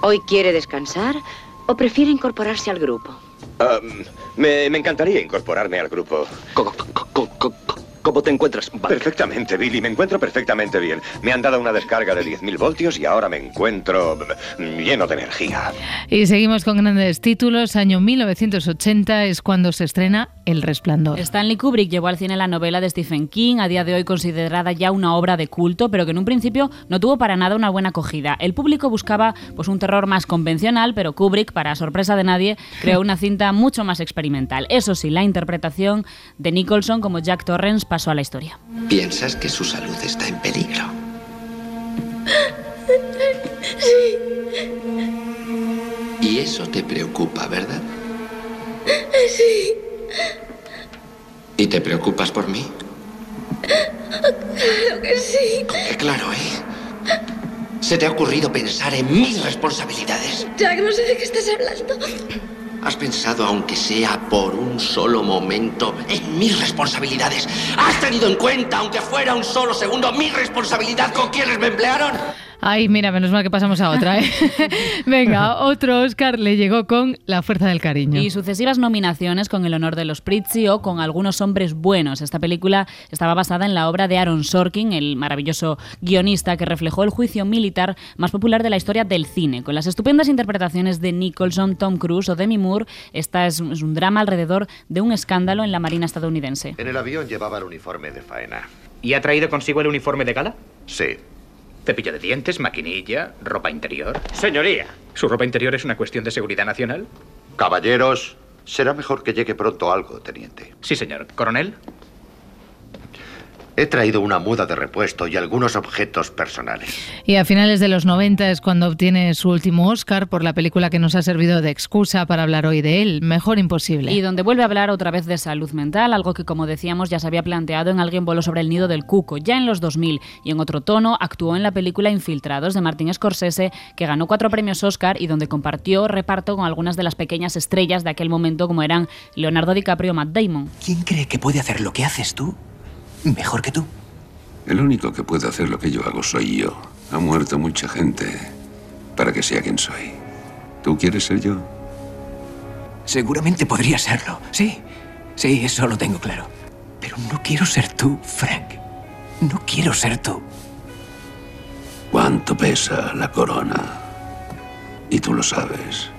¿Hoy quiere descansar o prefiere incorporarse al grupo? Um, me, me encantaría incorporarme al grupo. ¿Cómo, cómo te encuentras? Perfectamente, Billy, me encuentro perfectamente bien. Me han dado una descarga de 10.000 voltios y ahora me encuentro mm, lleno de energía. Y seguimos con grandes títulos. Año 1980 es cuando se estrena El Resplandor. Stanley Kubrick llevó al cine la novela de Stephen King, a día de hoy considerada ya una obra de culto, pero que en un principio no tuvo para nada una buena acogida. El público buscaba pues un terror más convencional, pero Kubrick, para sorpresa de nadie, creó una cinta mucho más experimental. Eso sí, la interpretación de Nicholson como Jack Torrance pasó a la historia. ¿Piensas que su salud está en peligro? Sí. Y eso te preocupa, ¿verdad? Sí. ¿Y te preocupas por mí? Claro que sí. Qué claro, ¿eh? ¿Se te ha ocurrido pensar en mis responsabilidades? Jack, no sé de qué estás hablando. ¿Has pensado, aunque sea por un solo momento, en mis responsabilidades? ¿Has tenido en cuenta, aunque fuera un solo segundo, mi responsabilidad con quienes me emplearon? Ay, mira, menos mal que pasamos a otra. ¿eh? Venga, otro Oscar le llegó con La Fuerza del Cariño. Y sucesivas nominaciones con El honor de los Prizzi o con Algunos hombres buenos. Esta película estaba basada en la obra de Aaron Sorkin, el maravilloso guionista que reflejó el juicio militar más popular de la historia del cine. Con las estupendas interpretaciones de Nicholson, Tom Cruise o Demi Moore, esta es, es un drama alrededor de un escándalo en la Marina estadounidense. En el avión llevaba el uniforme de faena. ¿Y ha traído consigo el uniforme de gala? Sí. Cepillo de dientes, maquinilla, ropa interior. Señoría. ¿Su ropa interior es una cuestión de seguridad nacional? Caballeros, será mejor que llegue pronto algo, teniente. Sí, señor. ¿Coronel? He traído una muda de repuesto y algunos objetos personales. Y a finales de los 90 es cuando obtiene su último Oscar por la película que nos ha servido de excusa para hablar hoy de él, Mejor Imposible. Y donde vuelve a hablar otra vez de salud mental, algo que como decíamos ya se había planteado en Alguien voló sobre el nido del cuco, ya en los 2000, y en otro tono actuó en la película Infiltrados de Martin Scorsese, que ganó cuatro premios Oscar y donde compartió reparto con algunas de las pequeñas estrellas de aquel momento como eran Leonardo DiCaprio o Matt Damon. ¿Quién cree que puede hacer lo que haces tú mejor que tú? El único que puede hacer lo que yo hago soy yo. Ha muerto mucha gente para que sea quien soy. ¿Tú quieres ser yo? Seguramente podría serlo. Sí, sí, eso lo tengo claro. Pero no quiero ser tú, Frank. No quiero ser tú. ¿Cuánto pesa la corona? Y tú lo sabes.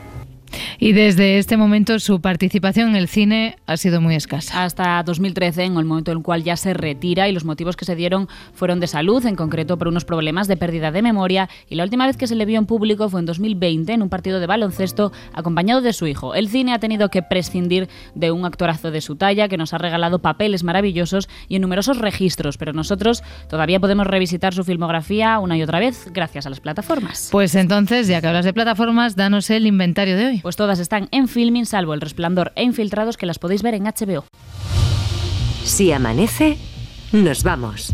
Y desde este momento su participación en el cine ha sido muy escasa. Hasta 2013, en el momento en el cual ya se retira y los motivos que se dieron fueron de salud, en concreto por unos problemas de pérdida de memoria. Y la última vez que se le vio en público fue en 2020 en un partido de baloncesto acompañado de su hijo. El cine ha tenido que prescindir de un actorazo de su talla que nos ha regalado papeles maravillosos y en numerosos registros, pero nosotros todavía podemos revisitar su filmografía una y otra vez gracias a las plataformas. Pues entonces, ya que hablas de plataformas, danos el inventario de hoy. Pues todas están en filming, salvo El Resplandor e Infiltrados, que las podéis ver en HBO. Si amanece, nos vamos.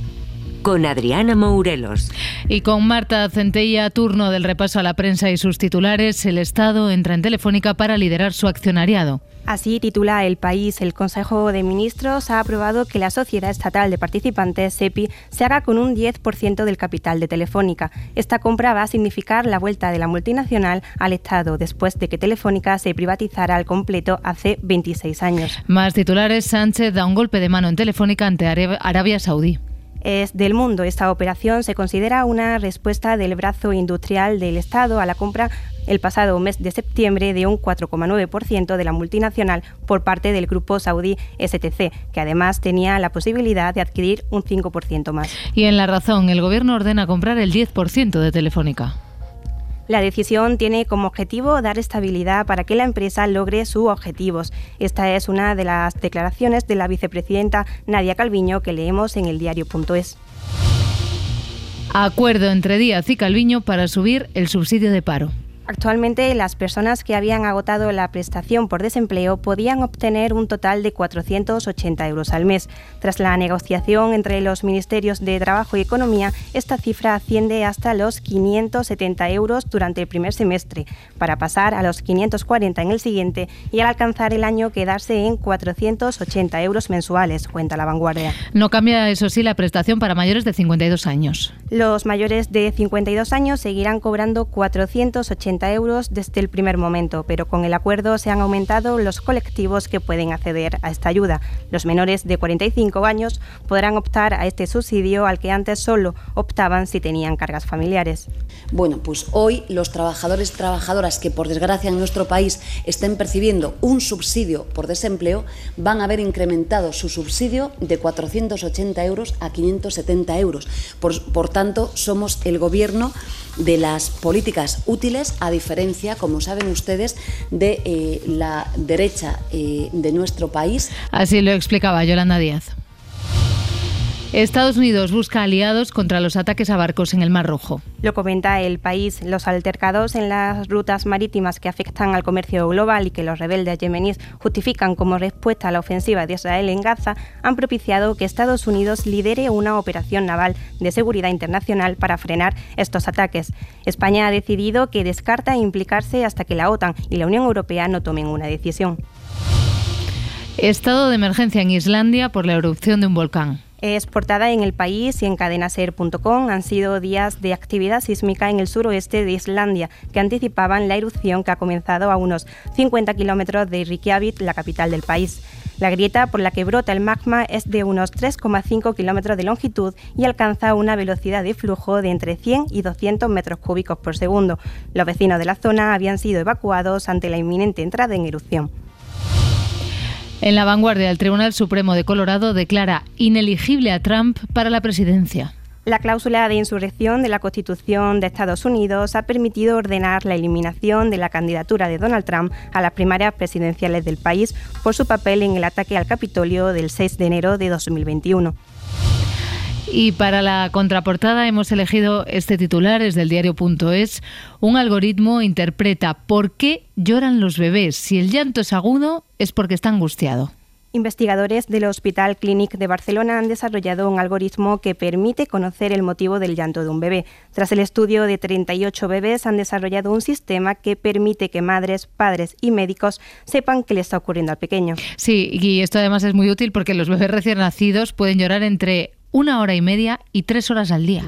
Con Adriana Mourelos. Y con Marta Centella, turno del repaso a la prensa y sus titulares, el Estado entra en Telefónica para liderar su accionariado. Así titula El País. El Consejo de Ministros ha aprobado que la Sociedad Estatal de Participantes, SEPI, se haga con un 10% del capital de Telefónica. Esta compra va a significar la vuelta de la multinacional al Estado después de que Telefónica se privatizara al completo hace 26 años. Más titulares, Sánchez da un golpe de mano en Telefónica ante Arabia Saudí es del mundo. Esta operación se considera una respuesta del brazo industrial del Estado a la compra el pasado mes de septiembre de un 4,9% de la multinacional por parte del grupo saudí STC, que además tenía la posibilidad de adquirir un 5% más. Y en la razón, el Gobierno ordena comprar el 10% de Telefónica. La decisión tiene como objetivo dar estabilidad para que la empresa logre sus objetivos. Esta es una de las declaraciones de la vicepresidenta Nadia Calviño que leemos en el diario.es. Acuerdo entre Díaz y Calviño para subir el subsidio de paro. Actualmente, las personas que habían agotado la prestación por desempleo podían obtener un total de 480 euros al mes. Tras la negociación entre los Ministerios de Trabajo y Economía, esta cifra asciende hasta los 570 euros durante el primer semestre, para pasar a los 540 en el siguiente y al alcanzar el año quedarse en 480 euros mensuales, cuenta la vanguardia. No cambia, eso sí, la prestación para mayores de 52 años. Los mayores de 52 años seguirán cobrando 480 euros desde el primer momento, pero con el acuerdo se han aumentado los colectivos que pueden acceder a esta ayuda. Los menores de 45 años podrán optar a este subsidio al que antes solo optaban si tenían cargas familiares. Bueno, pues hoy los trabajadores y trabajadoras que por desgracia en nuestro país estén percibiendo un subsidio por desempleo van a ver incrementado su subsidio de 480 euros a 570 euros. Por, por tanto, somos el gobierno de las políticas útiles, diferencia, como saben ustedes, de eh, la derecha eh, de nuestro país. Así lo explicaba Yolanda Díaz. Estados Unidos busca aliados contra los ataques a barcos en el Mar Rojo. Lo comenta el país. Los altercados en las rutas marítimas que afectan al comercio global y que los rebeldes yemeníes justifican como respuesta a la ofensiva de Israel en Gaza han propiciado que Estados Unidos lidere una operación naval de seguridad internacional para frenar estos ataques. España ha decidido que descarta implicarse hasta que la OTAN y la Unión Europea no tomen una decisión. Estado de emergencia en Islandia por la erupción de un volcán. Es portada en el país y en cadenaser.com. Han sido días de actividad sísmica en el suroeste de Islandia que anticipaban la erupción que ha comenzado a unos 50 kilómetros de Reykjavik, la capital del país. La grieta por la que brota el magma es de unos 3,5 kilómetros de longitud y alcanza una velocidad de flujo de entre 100 y 200 metros cúbicos por segundo. Los vecinos de la zona habían sido evacuados ante la inminente entrada en erupción. En la vanguardia, el Tribunal Supremo de Colorado declara ineligible a Trump para la presidencia. La cláusula de insurrección de la Constitución de Estados Unidos ha permitido ordenar la eliminación de la candidatura de Donald Trump a las primarias presidenciales del país por su papel en el ataque al Capitolio del 6 de enero de 2021. Y para la contraportada hemos elegido este titular, es del diario.es. Un algoritmo interpreta por qué lloran los bebés. Si el llanto es agudo, es porque está angustiado. Investigadores del Hospital Clínic de Barcelona han desarrollado un algoritmo que permite conocer el motivo del llanto de un bebé. Tras el estudio de 38 bebés, han desarrollado un sistema que permite que madres, padres y médicos sepan qué le está ocurriendo al pequeño. Sí, y esto además es muy útil porque los bebés recién nacidos pueden llorar entre una hora y media y tres horas al día.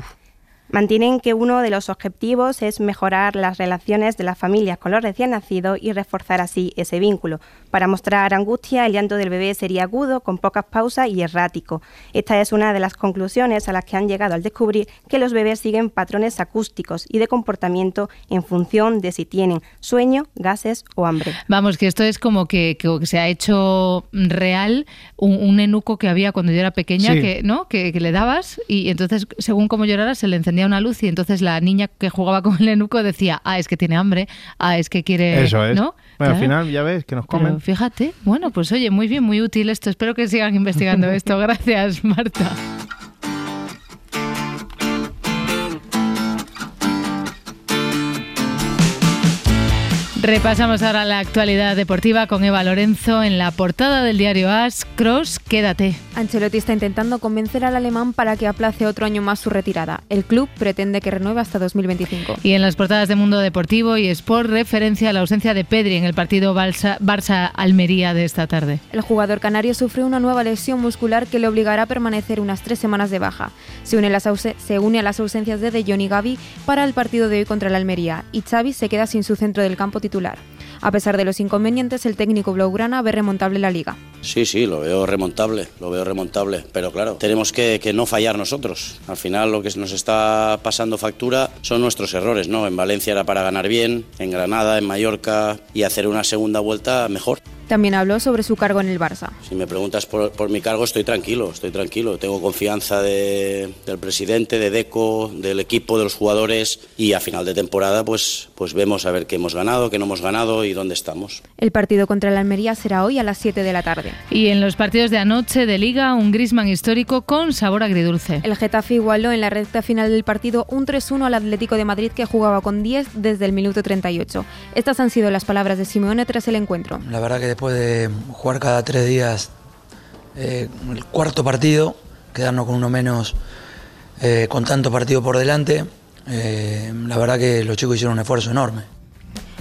Mantienen que uno de los objetivos es mejorar las relaciones de las familias con los recién nacidos y reforzar así ese vínculo. Para mostrar angustia, el llanto del bebé sería agudo, con pocas pausas y errático. Esta es una de las conclusiones a las que han llegado al descubrir que los bebés siguen patrones acústicos y de comportamiento en función de si tienen sueño, gases o hambre. Vamos, que esto es como que, que se ha hecho real un, un, enuco que había cuando yo era pequeña, Sí. que, ¿no? Que, que le dabas y entonces, según cómo llorara, se le encendía una luz y entonces la niña que jugaba con el enuco decía, ah, es que tiene hambre, ah, es que quiere... Eso es. ¿no? Bueno, al final ya ves que nos Pero comen. fíjate, bueno, pues oye, muy bien, muy útil esto. Espero que sigan investigando esto. Gracias, Marta. Repasamos ahora la actualidad deportiva con Eva Lorenzo en la portada del diario As. Cross, quédate. Ancelotti está intentando convencer al alemán para que aplace otro año más su retirada. El club pretende que renueve hasta 2025. Y en las portadas de Mundo Deportivo y Sport, referencia a la ausencia de Pedri en el partido Barça- Barça-Almería de esta tarde. El jugador canario sufrió una nueva lesión muscular que le obligará a permanecer unas tres semanas de baja. Se une, las se une a las ausencias de De Jong y Gavi para el partido de hoy contra el Almería y Xavi se queda sin su centro del campo titular. A pesar de los inconvenientes, el técnico blaugrana ve remontable la liga. Sí, sí, lo veo remontable, lo veo remontable, pero claro, tenemos que, que no fallar nosotros. Al final lo que nos está pasando factura son nuestros errores, ¿no? En Valencia era para ganar bien, en Granada, en Mallorca y hacer una segunda vuelta mejor. También habló sobre su cargo en el Barça. Si me preguntas por, por mi cargo, estoy tranquilo, estoy tranquilo. Tengo confianza de- del presidente, de Deco, del equipo, de los jugadores y a final de temporada pues, pues vemos a ver qué hemos ganado, qué no hemos ganado y dónde estamos. El partido contra el Almería será hoy a las 7 de la tarde. Y en los partidos de anoche de Liga, un Grisman histórico con sabor agridulce. El Getafe igualó en la recta final del partido un 3-1 al Atlético de Madrid que jugaba con 10 desde el minuto 38. Estas han sido las palabras de Simeone tras el encuentro. La verdad que después de jugar cada tres días eh, el cuarto partido, quedarnos con uno menos, eh, con tanto partido por delante, eh, la verdad que los chicos hicieron un esfuerzo enorme.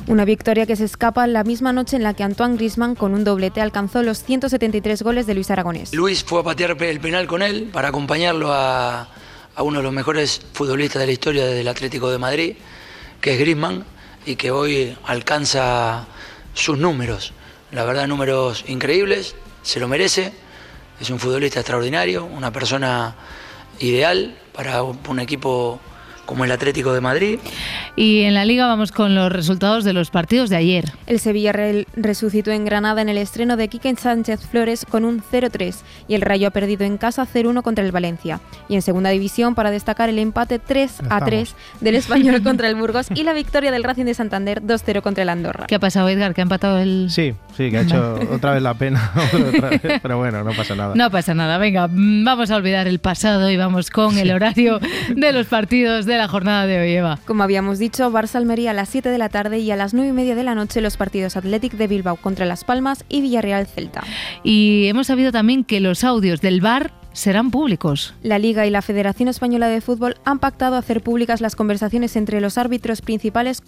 Una victoria que se escapa la misma noche en la que Antoine Griezmann con un doblete alcanzó los 173 goles de Luis Aragonés. Luis fue a patear el penal con él para acompañarlo a, a uno de los mejores futbolistas de la historia del Atlético de Madrid, que es Griezmann, y que hoy alcanza sus números. La verdad, números increíbles, se lo merece. Es un futbolista extraordinario, una persona ideal para un equipo como el Atlético de Madrid. Y en la Liga vamos con los resultados de los partidos de ayer. El Sevilla re- resucitó en Granada en el estreno de Quique Sánchez Flores con un 0-3 y el Rayo ha perdido en casa 0-1 contra el Valencia. Y en segunda división para destacar el empate 3-3 del Español contra el Burgos y la victoria del Racing de Santander 2-0 contra el Andorra. ¿Qué ha pasado, Edgar? ¿Que ha empatado el...? Sí, sí, que ha hecho otra vez la pena. vez, pero bueno, no pasa nada. No pasa nada, venga, mm, vamos a olvidar el pasado y vamos con el horario de los partidos de la jornada de hoy, Eva. Como habíamos dicho, Barça-Almería a las 7 de la tarde y a las 9 y media de la noche los partidos Athletic de Bilbao contra Las Palmas y Villarreal-Celta. Y hemos sabido también que los audios del bar serán públicos. La Liga y la Federación Española de Fútbol han pactado hacer públicas las conversaciones entre los árbitros principales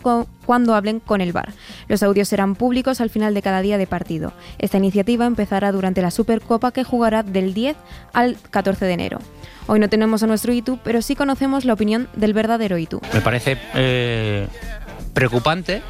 cuando hablen con el VAR. Los audios serán públicos al final de cada día de partido. Esta iniciativa empezará durante la Supercopa que jugará del 10 al 14 de enero. Hoy no tenemos a nuestro ITU, pero sí conocemos la opinión del verdadero ITU. Me parece eh, preocupante,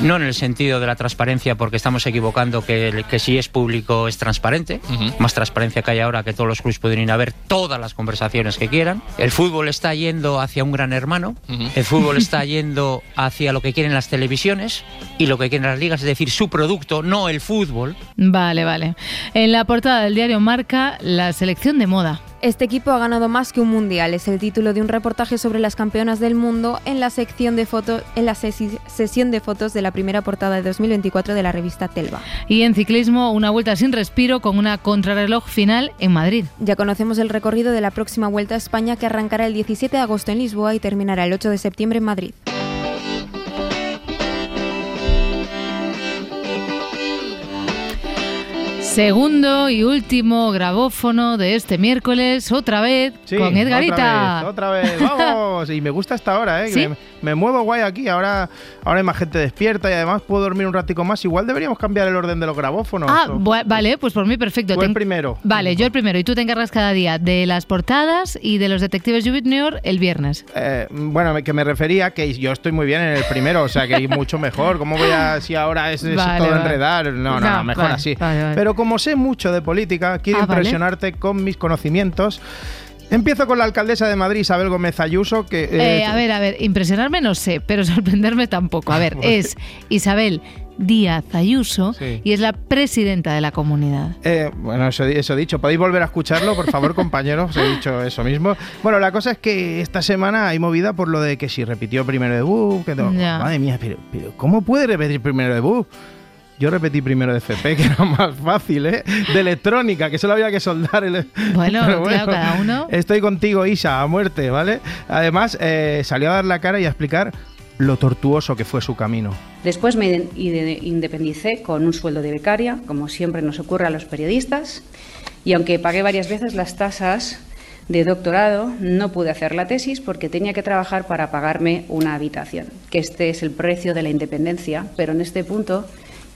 no en el sentido de la transparencia, porque estamos equivocando que, que si es público es transparente, más transparencia que hay ahora, que todos los clubes pueden ir a ver todas las conversaciones que quieran. El fútbol está yendo hacia un gran hermano, el fútbol está yendo hacia lo que quieren las televisiones y lo que quieren las ligas, es decir, su producto, no el fútbol. Vale, vale. En la portada del diario Marca, la selección de moda. Este equipo ha ganado más que un mundial. Es el título de un reportaje sobre las campeonas del mundo en la sección de en la sesi- sesión de fotos de la primera portada de 2024 de la revista Telva. Y en ciclismo, una vuelta sin respiro con una contrarreloj final en Madrid. Ya conocemos el recorrido de la próxima Vuelta a España que arrancará el 17 de agosto en Lisboa y terminará el 8 de septiembre en Madrid. Segundo y último grabófono de este miércoles, otra vez Sí, con Edgarita. Otra vez, otra vez, vamos. Y me gusta esta hora, ¿eh? ¿Sí? Me, muevo guay aquí. Ahora, ahora hay más gente despierta y además puedo dormir un ratico más. Igual deberíamos cambiar el orden de los grabófonos. Ah, o- vale, pues por mí perfecto. Tú el primero. Vale, yo el primero y tú te encargas cada día de las portadas y de los detectives Junior el viernes. Eh, bueno, que me refería que yo estoy muy bien en el primero, o sea que mucho mejor. ¿Cómo voy a si ahora es, es Vale, todo vale. enredar? No, no, No, no, mejor vale, así. Pero como sé mucho de política, quiero Ah, impresionarte con mis conocimientos. Empiezo con la alcaldesa de Madrid, Isabel Gómez Ayuso, que Eh, a ver, a ver, impresionarme no sé, pero sorprenderme tampoco. A ver, es Isabel Díaz Ayuso Sí. y es la presidenta de la comunidad. Eh, bueno, eso, eso dicho. ¿Podéis volver a escucharlo, por favor, compañeros? He dicho eso mismo. Bueno, la cosa es que esta semana hay movida por lo de que si repitió primero que no- Ya. Madre mía, pero, pero ¿cómo puede repetir primero debut? Yo repetí primero de FP, que era más fácil, ¿eh? De electrónica, que solo había que soldar el... Bueno, Pero claro, cada uno. Estoy contigo, Isa, a muerte, ¿vale? Además, eh, salió a dar la cara y a explicar lo tortuoso que fue su camino. Después me inde- inde- independicé con un sueldo de becaria, como siempre nos ocurre a los periodistas, y aunque pagué varias veces las tasas de doctorado, no pude hacer la tesis porque tenía que trabajar para pagarme una habitación, que este es el precio de la independencia, pero en este punto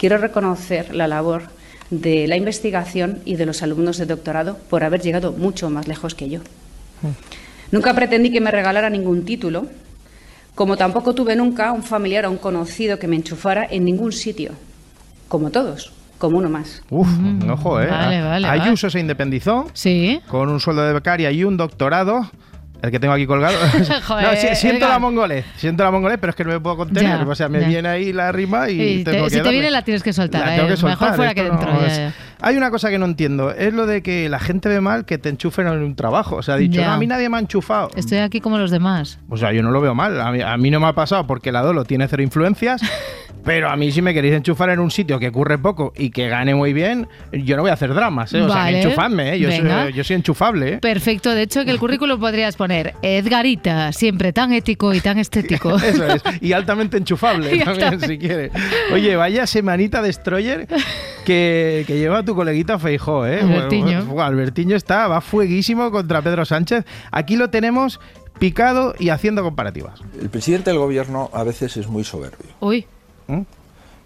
quiero reconocer la labor de la investigación y de los alumnos de doctorado por haber llegado mucho más lejos que yo. Nunca pretendí que me regalara ningún título, como tampoco tuve nunca un familiar o un conocido que me enchufara en ningún sitio, como todos, como uno más. Uf, ojo, ¿eh? Vale, vale, Ayuso se independizó Sí. con un sueldo de becaria y un doctorado. El que tengo aquí colgado. Joder, no, si- siento la mongolés, siento la mongolés, pero es que no me puedo contener. Ya, o sea, me ya. viene ahí la rima y Y tengo te- que si te viene la tienes que soltar, La tengo eh, que soltar, mejor fuera que dentro. no ya. Hay una cosa que no entiendo, es lo de que la gente ve mal que te enchufen en un trabajo. O sea, ha dicho, no, a mí nadie me ha enchufado. Estoy aquí como los demás. O sea, yo no lo veo mal. A mí, a mí no me ha pasado porque la Dolo tiene cero influencias. Pero a mí si me queréis enchufar en un sitio que curre poco y que gane muy bien, yo no voy a hacer dramas, ¿eh? O sea, Vale, enchufadme, ¿eh? Yo, soy, yo soy enchufable, ¿eh? Perfecto, de hecho que el currículum podrías poner Edgarita, siempre tan ético y tan estético. Eso es. Y altamente enchufable Y también, altamente- si quiere. Oye, vaya semanita destroyer que, que lleva tu coleguita Feijó, ¿eh? Albertiño. Bueno, Albertiño está, va fueguísimo contra Pedro Sánchez. Aquí lo tenemos picado y haciendo comparativas. El presidente del gobierno a veces es muy soberbio Uy,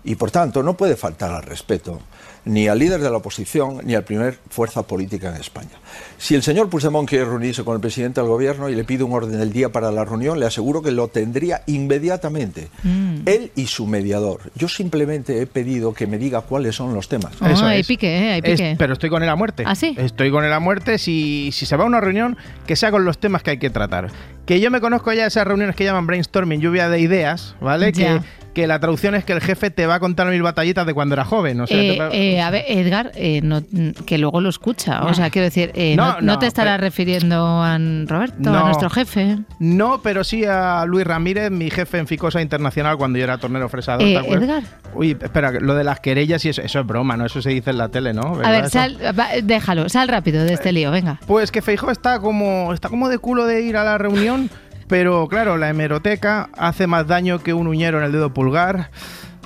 y por tanto no puede faltar al respeto ni al líder de la oposición ni al primer fuerza política en España. Si el señor Puigdemont quiere reunirse con el presidente del gobierno y le pide un orden del día para la reunión, le aseguro que lo tendría inmediatamente. Mm. Él y su mediador. Yo simplemente he pedido que me diga cuáles son los temas. Oh, hay pique, eh, hay Es- pique. pero estoy con él a muerte. ¿Ah, sí? Estoy con él a muerte. Si, si se va a una reunión, que sea con los temas que hay que tratar. Que yo me conozco ya esas reuniones que llaman brainstorming, lluvia de ideas, ¿vale? Que, que la traducción es que el jefe te va a contar mil batallitas de cuando era joven. O sea, Eh, va- eh, a ver, Edgar, eh, no- que luego lo escucha. O sea, quiero decir, no, No, te estará refiriendo a Roberto, a nuestro jefe. No, pero sí a Luis Ramírez, mi jefe en Ficosa Internacional cuando yo era tornero fresador. Eh, ¿te acuerdas? Edgar. Uy, espera, lo de las querellas y eso, eso es broma, ¿no? Eso se dice en la tele, ¿no? A ver, sal, va, déjalo, sal rápido de este lío, venga. Pues que Feijó está como, está como de culo de ir a la reunión, pero claro, la hemeroteca hace más daño que un uñero en el dedo pulgar.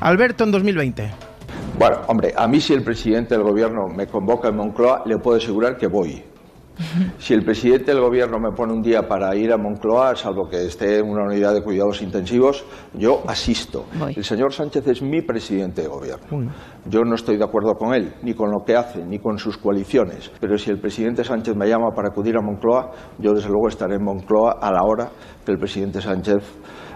Alberto en 2020. Bueno, hombre, a mí si el presidente del gobierno me convoca en Moncloa, le puedo asegurar que voy. Si el presidente del gobierno me pone un día para ir a Moncloa, salvo que esté en una unidad de cuidados intensivos, yo asisto. El señor Sánchez es mi presidente de gobierno. Yo no estoy de acuerdo con él, ni con lo que hace, ni con sus coaliciones. Pero si el presidente Sánchez me llama para acudir a Moncloa, yo desde luego estaré en Moncloa a la hora que el presidente Sánchez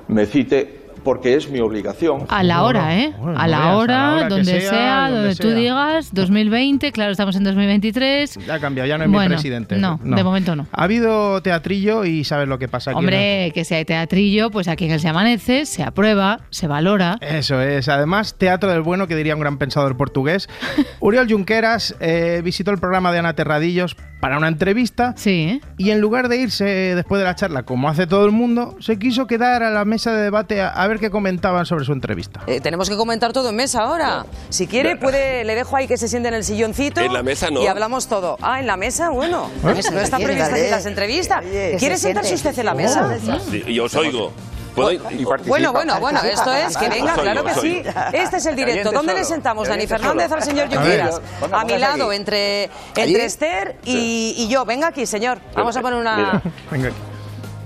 me cite, porque es mi obligación. A la hora, ¿eh? bueno, a la veas, a la hora, donde sea, sea, donde donde tú digas, 2020, claro, estamos en 2023. Ya ha cambiado, ya no es mi presidente. No, de momento no. Ha habido teatrillo y sabes lo que pasa aquí. Hombre, que si hay teatrillo, pues aquí en el Se Amanece se aprueba, se valora. Eso es. Además, teatro del bueno, que diría un gran pensador portugués. Uriol Junqueras eh, visitó el programa de Ana Terradillos para una entrevista. Sí. Y en lugar de irse después de la charla, como hace todo el mundo, se quiso quedar a la mesa de debate a, a ver qué comentaban sobre su entrevista. Eh, tenemos que comentar todo en mesa ahora. Si quiere, puede, le dejo ahí que se siente en el silloncito. En la mesa no. Y hablamos todo. Ah, en la mesa, bueno. Mesa no está también, prevista aquí las entrevistas. ¿Quiere se sentarse siente. usted en la mesa? Sí, y os oigo. ¿Puedo ir? Bueno, bueno, bueno, esto es que venga, claro que sí. Este es el directo. ¿Dónde le sentamos, Dani Fernández, solo. al señor. Junqueras? A mi lado, aquí. entre, entre Esther y, y yo. Venga aquí, señor. Vamos a poner una... Venga.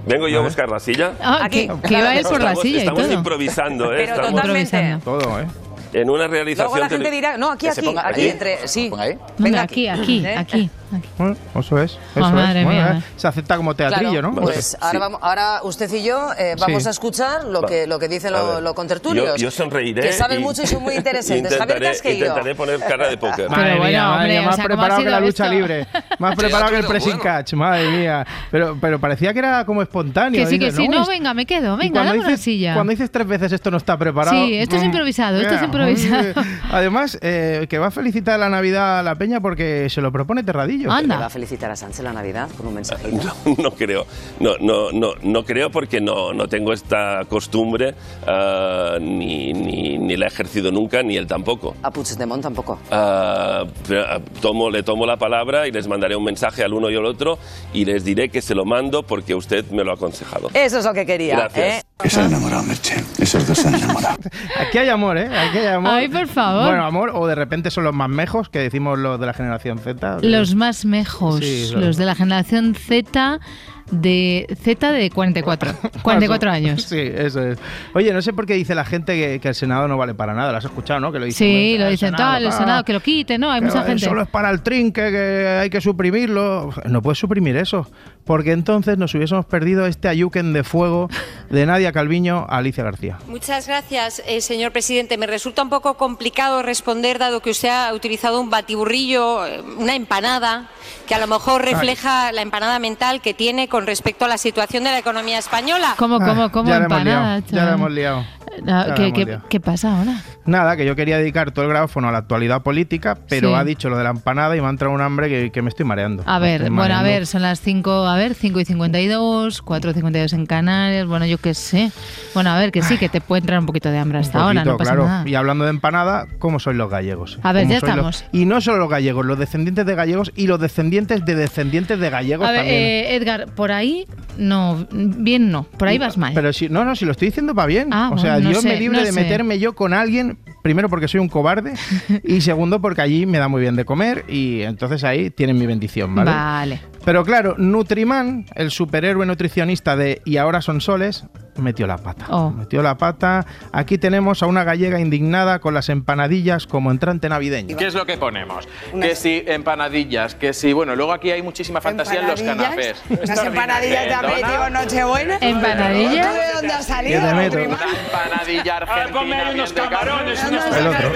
Vengo yo a buscar la silla. Ah, Aquí. que, iba él por la Estamos- silla y Estamos todo. improvisando, ¿eh? Pero Estamos totalmente. Todo, ¿eh? en una realización... Luego la gente dirá, no, aquí, aquí, aquí, entre... Sí. Venga, Venga aquí, aquí, ¿Eh? aquí. Bueno, eso es. Eso Oh, madre es. Bueno, mía. eh, se acepta como teatrillo, Claro, ¿no? Pues ahora, vamos, ahora usted y yo eh, vamos Sí. a escuchar lo que, lo que dicen los lo contertulios. Yo, yo sonreiré. Que saben y- mucho y son muy interesantes. Intentaré, intentaré poner cara de póker. Madre Pero bueno, mía, madre hombre, mía, o más sea, ¿cómo ha preparado que la lucha esto? libre. Más preparado que el pressing catch, madre mía. Pero, pero parecía que era como espontáneo. Que sí, que sí, no, venga, me quedo, venga, dame una silla. Cuando dices tres veces esto no está preparado. Sí, esto es mm, improvisado, esto es improvisado. Además, eh, que va a felicitar la Navidad a la Peña porque se lo propone Terradillo. ¿Le va a felicitar a Sánchez la Navidad con un mensajito? No, no creo, no, no, no, no creo porque no, no tengo esta costumbre, ah, ni, ni, ni la he ejercido nunca, ni él tampoco. A Puigdemont tampoco. Ah, pero, ah, tomo, le tomo la palabra y les mandaré un mensaje al uno y al otro y les diré que se lo mando porque usted me lo ha aconsejado. Eso es lo que quería. Gracias. ¿eh? Que se han enamorado, Merche. Esos dos se han enamorado. Aquí hay amor, ¿eh? Aquí hay amor. Ay, por favor. Bueno, amor, o de repente son los más mejos, que decimos los de la generación Z. Los más mejos, Sí, los- los de la generación Z de Z de 44, 44 años. Sí, eso es. Oye, no sé por qué dice la gente que, que el Senado no vale para nada. ¿Lo has escuchado, no? Que lo dicen. Sí, "El lo dicen tal, el Senado, que lo quite, ¿no? Hay que mucha gente. Solo es para el trinque, que hay que suprimirlo. No puedes suprimir eso, porque entonces nos hubiésemos perdido este ayuken de fuego de Nadia Calviño a Alicia García. Muchas gracias, eh, señor presidente. Me resulta un poco complicado responder, dado que usted ha utilizado un batiburrillo, eh, una empanada, que a lo mejor refleja la empanada mental que tiene con respecto a la situación de la economía española. ¿Cómo, cómo, cómo ya la hemos empanada? liado, ya la hemos liado. No, Ya la ¿qué, hemos qué- liado. qué pasa ahora? Nada, que yo quería dedicar todo el grabófono a la actualidad política, pero Sí. ha dicho lo de la empanada y me ha entrado un hambre que, que me estoy mareando. A ver, bueno, a ver, son las 5, a ver, 5 y 52, 4 y 52 en Canarias, bueno, yo qué sé. Bueno, a ver, que sí, que te puede entrar un poquito de hambre hasta ahora, no pasa claro. nada. Y hablando de empanada, ¿cómo sois los gallegos? A ver, ¿Cómo ya los- estamos. Y no solo los gallegos, los descendientes de gallegos y los descendientes de descendientes de gallegos A ver, también. eh, Edgar, por ahí no, bien no, por ahí vas mal. Pero si, no, no, si lo estoy diciendo va bien. Ah, o sea, bueno, no Dios me libre no de sé. meterme yo con alguien, primero porque soy un cobarde y segundo porque allí me da muy bien de comer y entonces ahí tienen mi bendición, ¿vale? Vale. Pero claro, Nutriman, el superhéroe nutricionista de Y ahora son soles, metió la pata. Oh. Metió la pata. Aquí tenemos a una gallega indignada con las empanadillas como entrante navideño. ¿Qué es lo que ponemos? Que si empanadillas, que si, bueno, luego aquí hay muchísima fantasía en los canapés. Unas empanadillas de aperitivo Nochebuena. ¿Empanadillas? ¿Tú de dónde has salido? Prima? Empanadilla argentina. unos bien de camarones, unos El otro.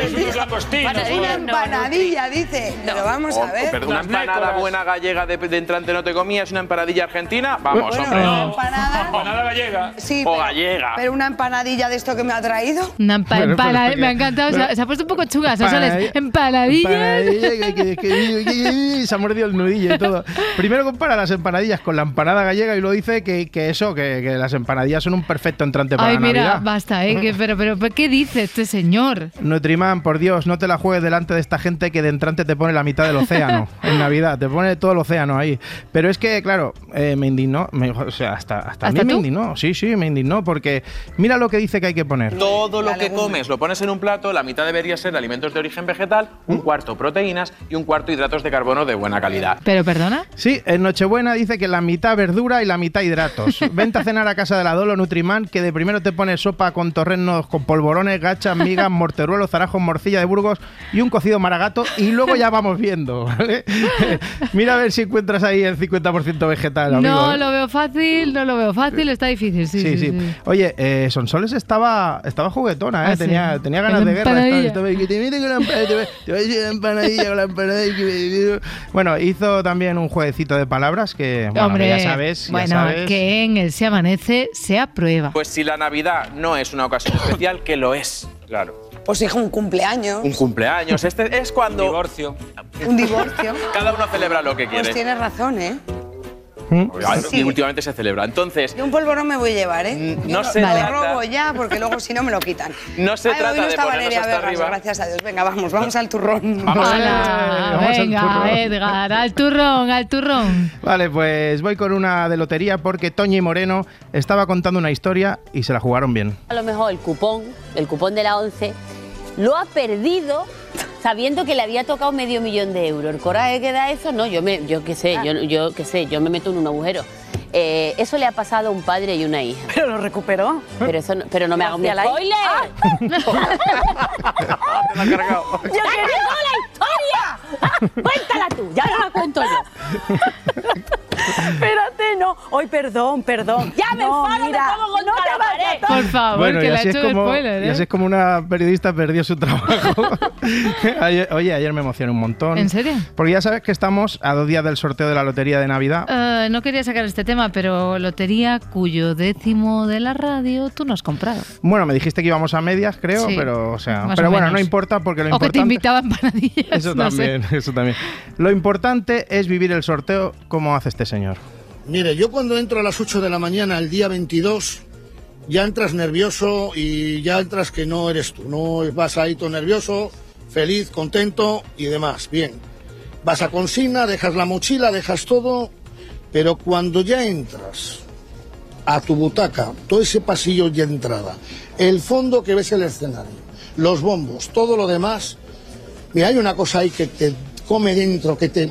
Una empanadilla, dice. Pero vamos a ver. Pero una empanada buena gallega de, de entrante no te comías, una empanadilla argentina, vamos, Bueno, hombre. una empanada. Empanada gallega. Sí, pero- gallega. Pero una empanadilla de esto que me ha traído. Una empa- Bueno, pero empana- es que- me ha encantado, se ha- pero- se, ha puesto un poco Sonsoles. Empanadilla- Empanadillas. Empanadilla, que- que- que- que- se ha mordido el nudillo y todo. Primero compara las empanadillas con la empanada gallega y luego dice que, que eso, que, que las empanadillas son un perfecto entrante para Ay, mira, Navidad. basta, ¿eh? Que- pero, pero, ¿qué dice este señor? Nutriman, por Dios, no te la juegues delante de esta gente que de entrante te pone la mitad del océano en Navidad, te pone todo el océano ahí. Pero es que, claro, eh, me indignó, me- o sea, hasta, hasta a mí ¿Hasta me indignó, sí, sí, me indignó, porque mira lo que dice que hay que poner. Todo lo que comes lo pones en un plato, la mitad debería ser alimentos de origen vegetal, un cuarto proteínas y un cuarto hidratos de carbono de buena calidad. ¿Pero perdona? Sí, en Nochebuena dice que la mitad verdura y la mitad hidratos. Vente a cenar a casa de la Dolo Nutriman, que de primero te pone sopa con torrenos, con polvorones, gachas, migas, morteruelos, zarajos, morcilla de Burgos y un cocido maragato y luego ya vamos viendo, ¿vale? Mira a ver si encuentras ahí el 50% vegetal, amigo. no ¿eh? lo veo fácil, no lo veo fácil, está difícil, sí, sí, Sí, sí. Oye, eh, Sonsoles estaba, estaba juguetona, ¿eh? Ah, sí. tenía, tenía ganas de guerra. Estaba, empanadilla. estaba ahí, que te mete con la empanadilla, te voy- te voy a decir la empanadilla con la empanadilla. que me- Bueno, hizo también un jueguecito de palabras que, bueno, Hombre, que ya sabes. ya bueno, sabes. que en el Se Amanece se aprueba. Pues si la Navidad no es una ocasión especial, que lo es. Claro. Pues hijo, un cumpleaños. Un cumpleaños. Este es cuando. Divorcio. Un divorcio. Cada uno celebra lo que Pues quiere. tienes razón, ¿eh? Y Sí. últimamente se celebra. Entonces, Yo un polvorón me voy a llevar, ¿eh? no Yo se lo trata- robo ya, porque luego si no me lo quitan. no se Ay, trata hoy no de está Valeria hasta Vegas, arriba. gracias a Dios. Venga, vamos, vamos al turrón. Vamos al venga, turrón. Edgar, al turrón, al turrón. Vale, pues voy con una de lotería porque Toñi Moreno estaba contando una historia y se la jugaron bien. A lo mejor el cupón, el cupón de la 11, lo ha perdido sabiendo que le había tocado medio millón de euros. El coraje que da eso, no, yo me, yo qué sé, yo, yo qué sé, yo me meto en un agujero. Eh, eso le ha pasado a un padre y una hija. Pero lo recuperó. Pero eso no, pero no me haga un spoiler. Te la ha cargado. ¡Yo quería toda la historia! Cuéntala tú, ya no la cuento yo. Espérate, no. Hoy, perdón, perdón. Ya me no, enfado, mira, pongo contra no te vayas. Por favor, bueno, que le ha hecho como, spoiler, y ¿eh? así es como una periodista perdió su trabajo. Ayer- oye, ayer me emocioné un montón. ¿En serio? Porque ya sabes que estamos a dos días del sorteo de la lotería de Navidad. Eh, no quería sacar este tema, pero lotería cuyo décimo de la radio tú no has comprado. Bueno, me dijiste que íbamos a medias, creo, Sí, pero o sea, pero o bueno, menos. no importa porque lo o que te importante invitaba a empanadillas. Eso no sé. también, eso también. Lo importante es vivir el sorteo como hace este señor. Mire, yo cuando entro a las 8 de la mañana el día 22, ya entras nervioso y ya entras que no eres tú. No vas ahí todo nervioso, feliz, contento y demás. Bien. Vas a consigna, dejas la mochila, dejas todo, pero cuando ya entras a tu butaca, todo ese pasillo de entrada, el fondo que ves el escenario, los bombos, todo lo demás, mira, hay una cosa ahí que te come dentro, que te...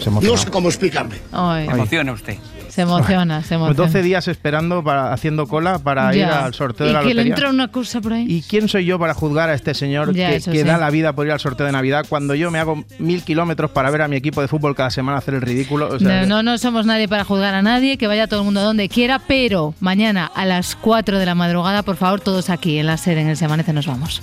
Se emociona. No sé cómo explicarme. Ay, emociona usted. Se emociona, se emociona. 12 días esperando, para, haciendo cola para ir al sorteo y de la que le lotería. entra una cosa por ahí. ¿Y quién soy yo para juzgar a este señor Ya, que, que sí. da la vida por ir al sorteo de Navidad cuando yo me hago mil kilómetros para ver a mi equipo de fútbol cada semana hacer el ridículo? O sea, No, no, no somos nadie para juzgar a nadie, que vaya todo el mundo a donde quiera, pero mañana a las 4 de la madrugada, por favor, todos aquí en la SER, en el Se Amanece, nos vamos.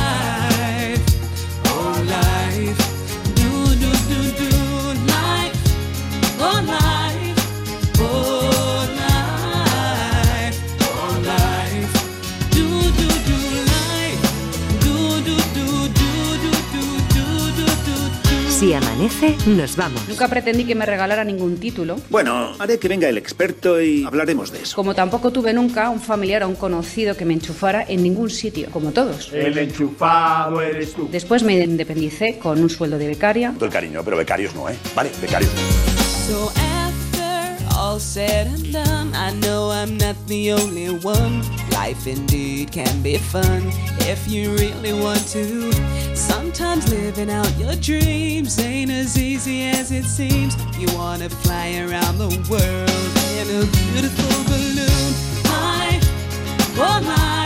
Si amanece, nos vamos. Nunca pretendí que me regalara ningún título. Bueno, haré que venga el experto y hablaremos de eso. Como tampoco tuve nunca un familiar o un conocido que me enchufara en ningún sitio, como todos. El enchufado eres tú. Después me independicé con un sueldo de becaria. Todo el cariño, pero becarios no, ¿eh? Vale, becarios. So all said and done, I know I'm not the only one. Life indeed can be fun if you really want to. Sometimes living out your dreams ain't as easy as it seems. You wanna fly around the world in a beautiful balloon. Life, oh life,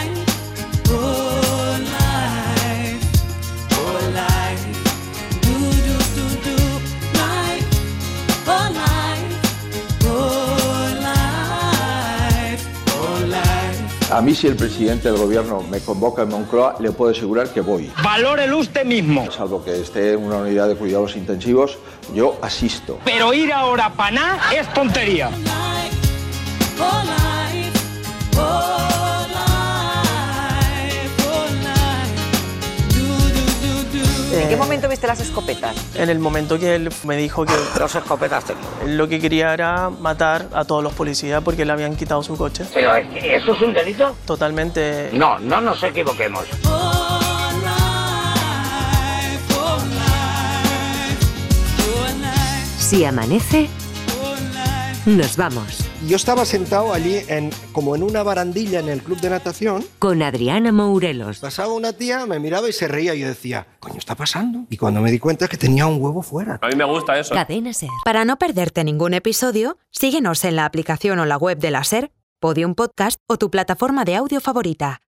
A mí si el presidente del gobierno me convoca en Moncloa, le puedo asegurar que voy. Valórelo usted mismo. Salvo que esté en una unidad de cuidados intensivos, yo asisto. Pero ir ahora para nada es tontería. ¿En qué momento viste las escopetas? En el momento que él me dijo que Los escopetaste. él lo que quería era matar a todos los policías porque le habían quitado su coche. Pero es que eso es un delito. Totalmente. No, no nos equivoquemos. Si amanece, nos vamos. Yo estaba sentado allí en, como en una barandilla en el club de natación. Con Adriana Mourelos. Pasaba una tía, me miraba y se reía y yo decía, coño, está pasando. Y cuando me di cuenta que tenía un huevo fuera. A mí me gusta eso. Cadena Ser. Para no perderte ningún episodio, síguenos en la aplicación o la web de la SER, Podium Podcast o tu plataforma de audio favorita.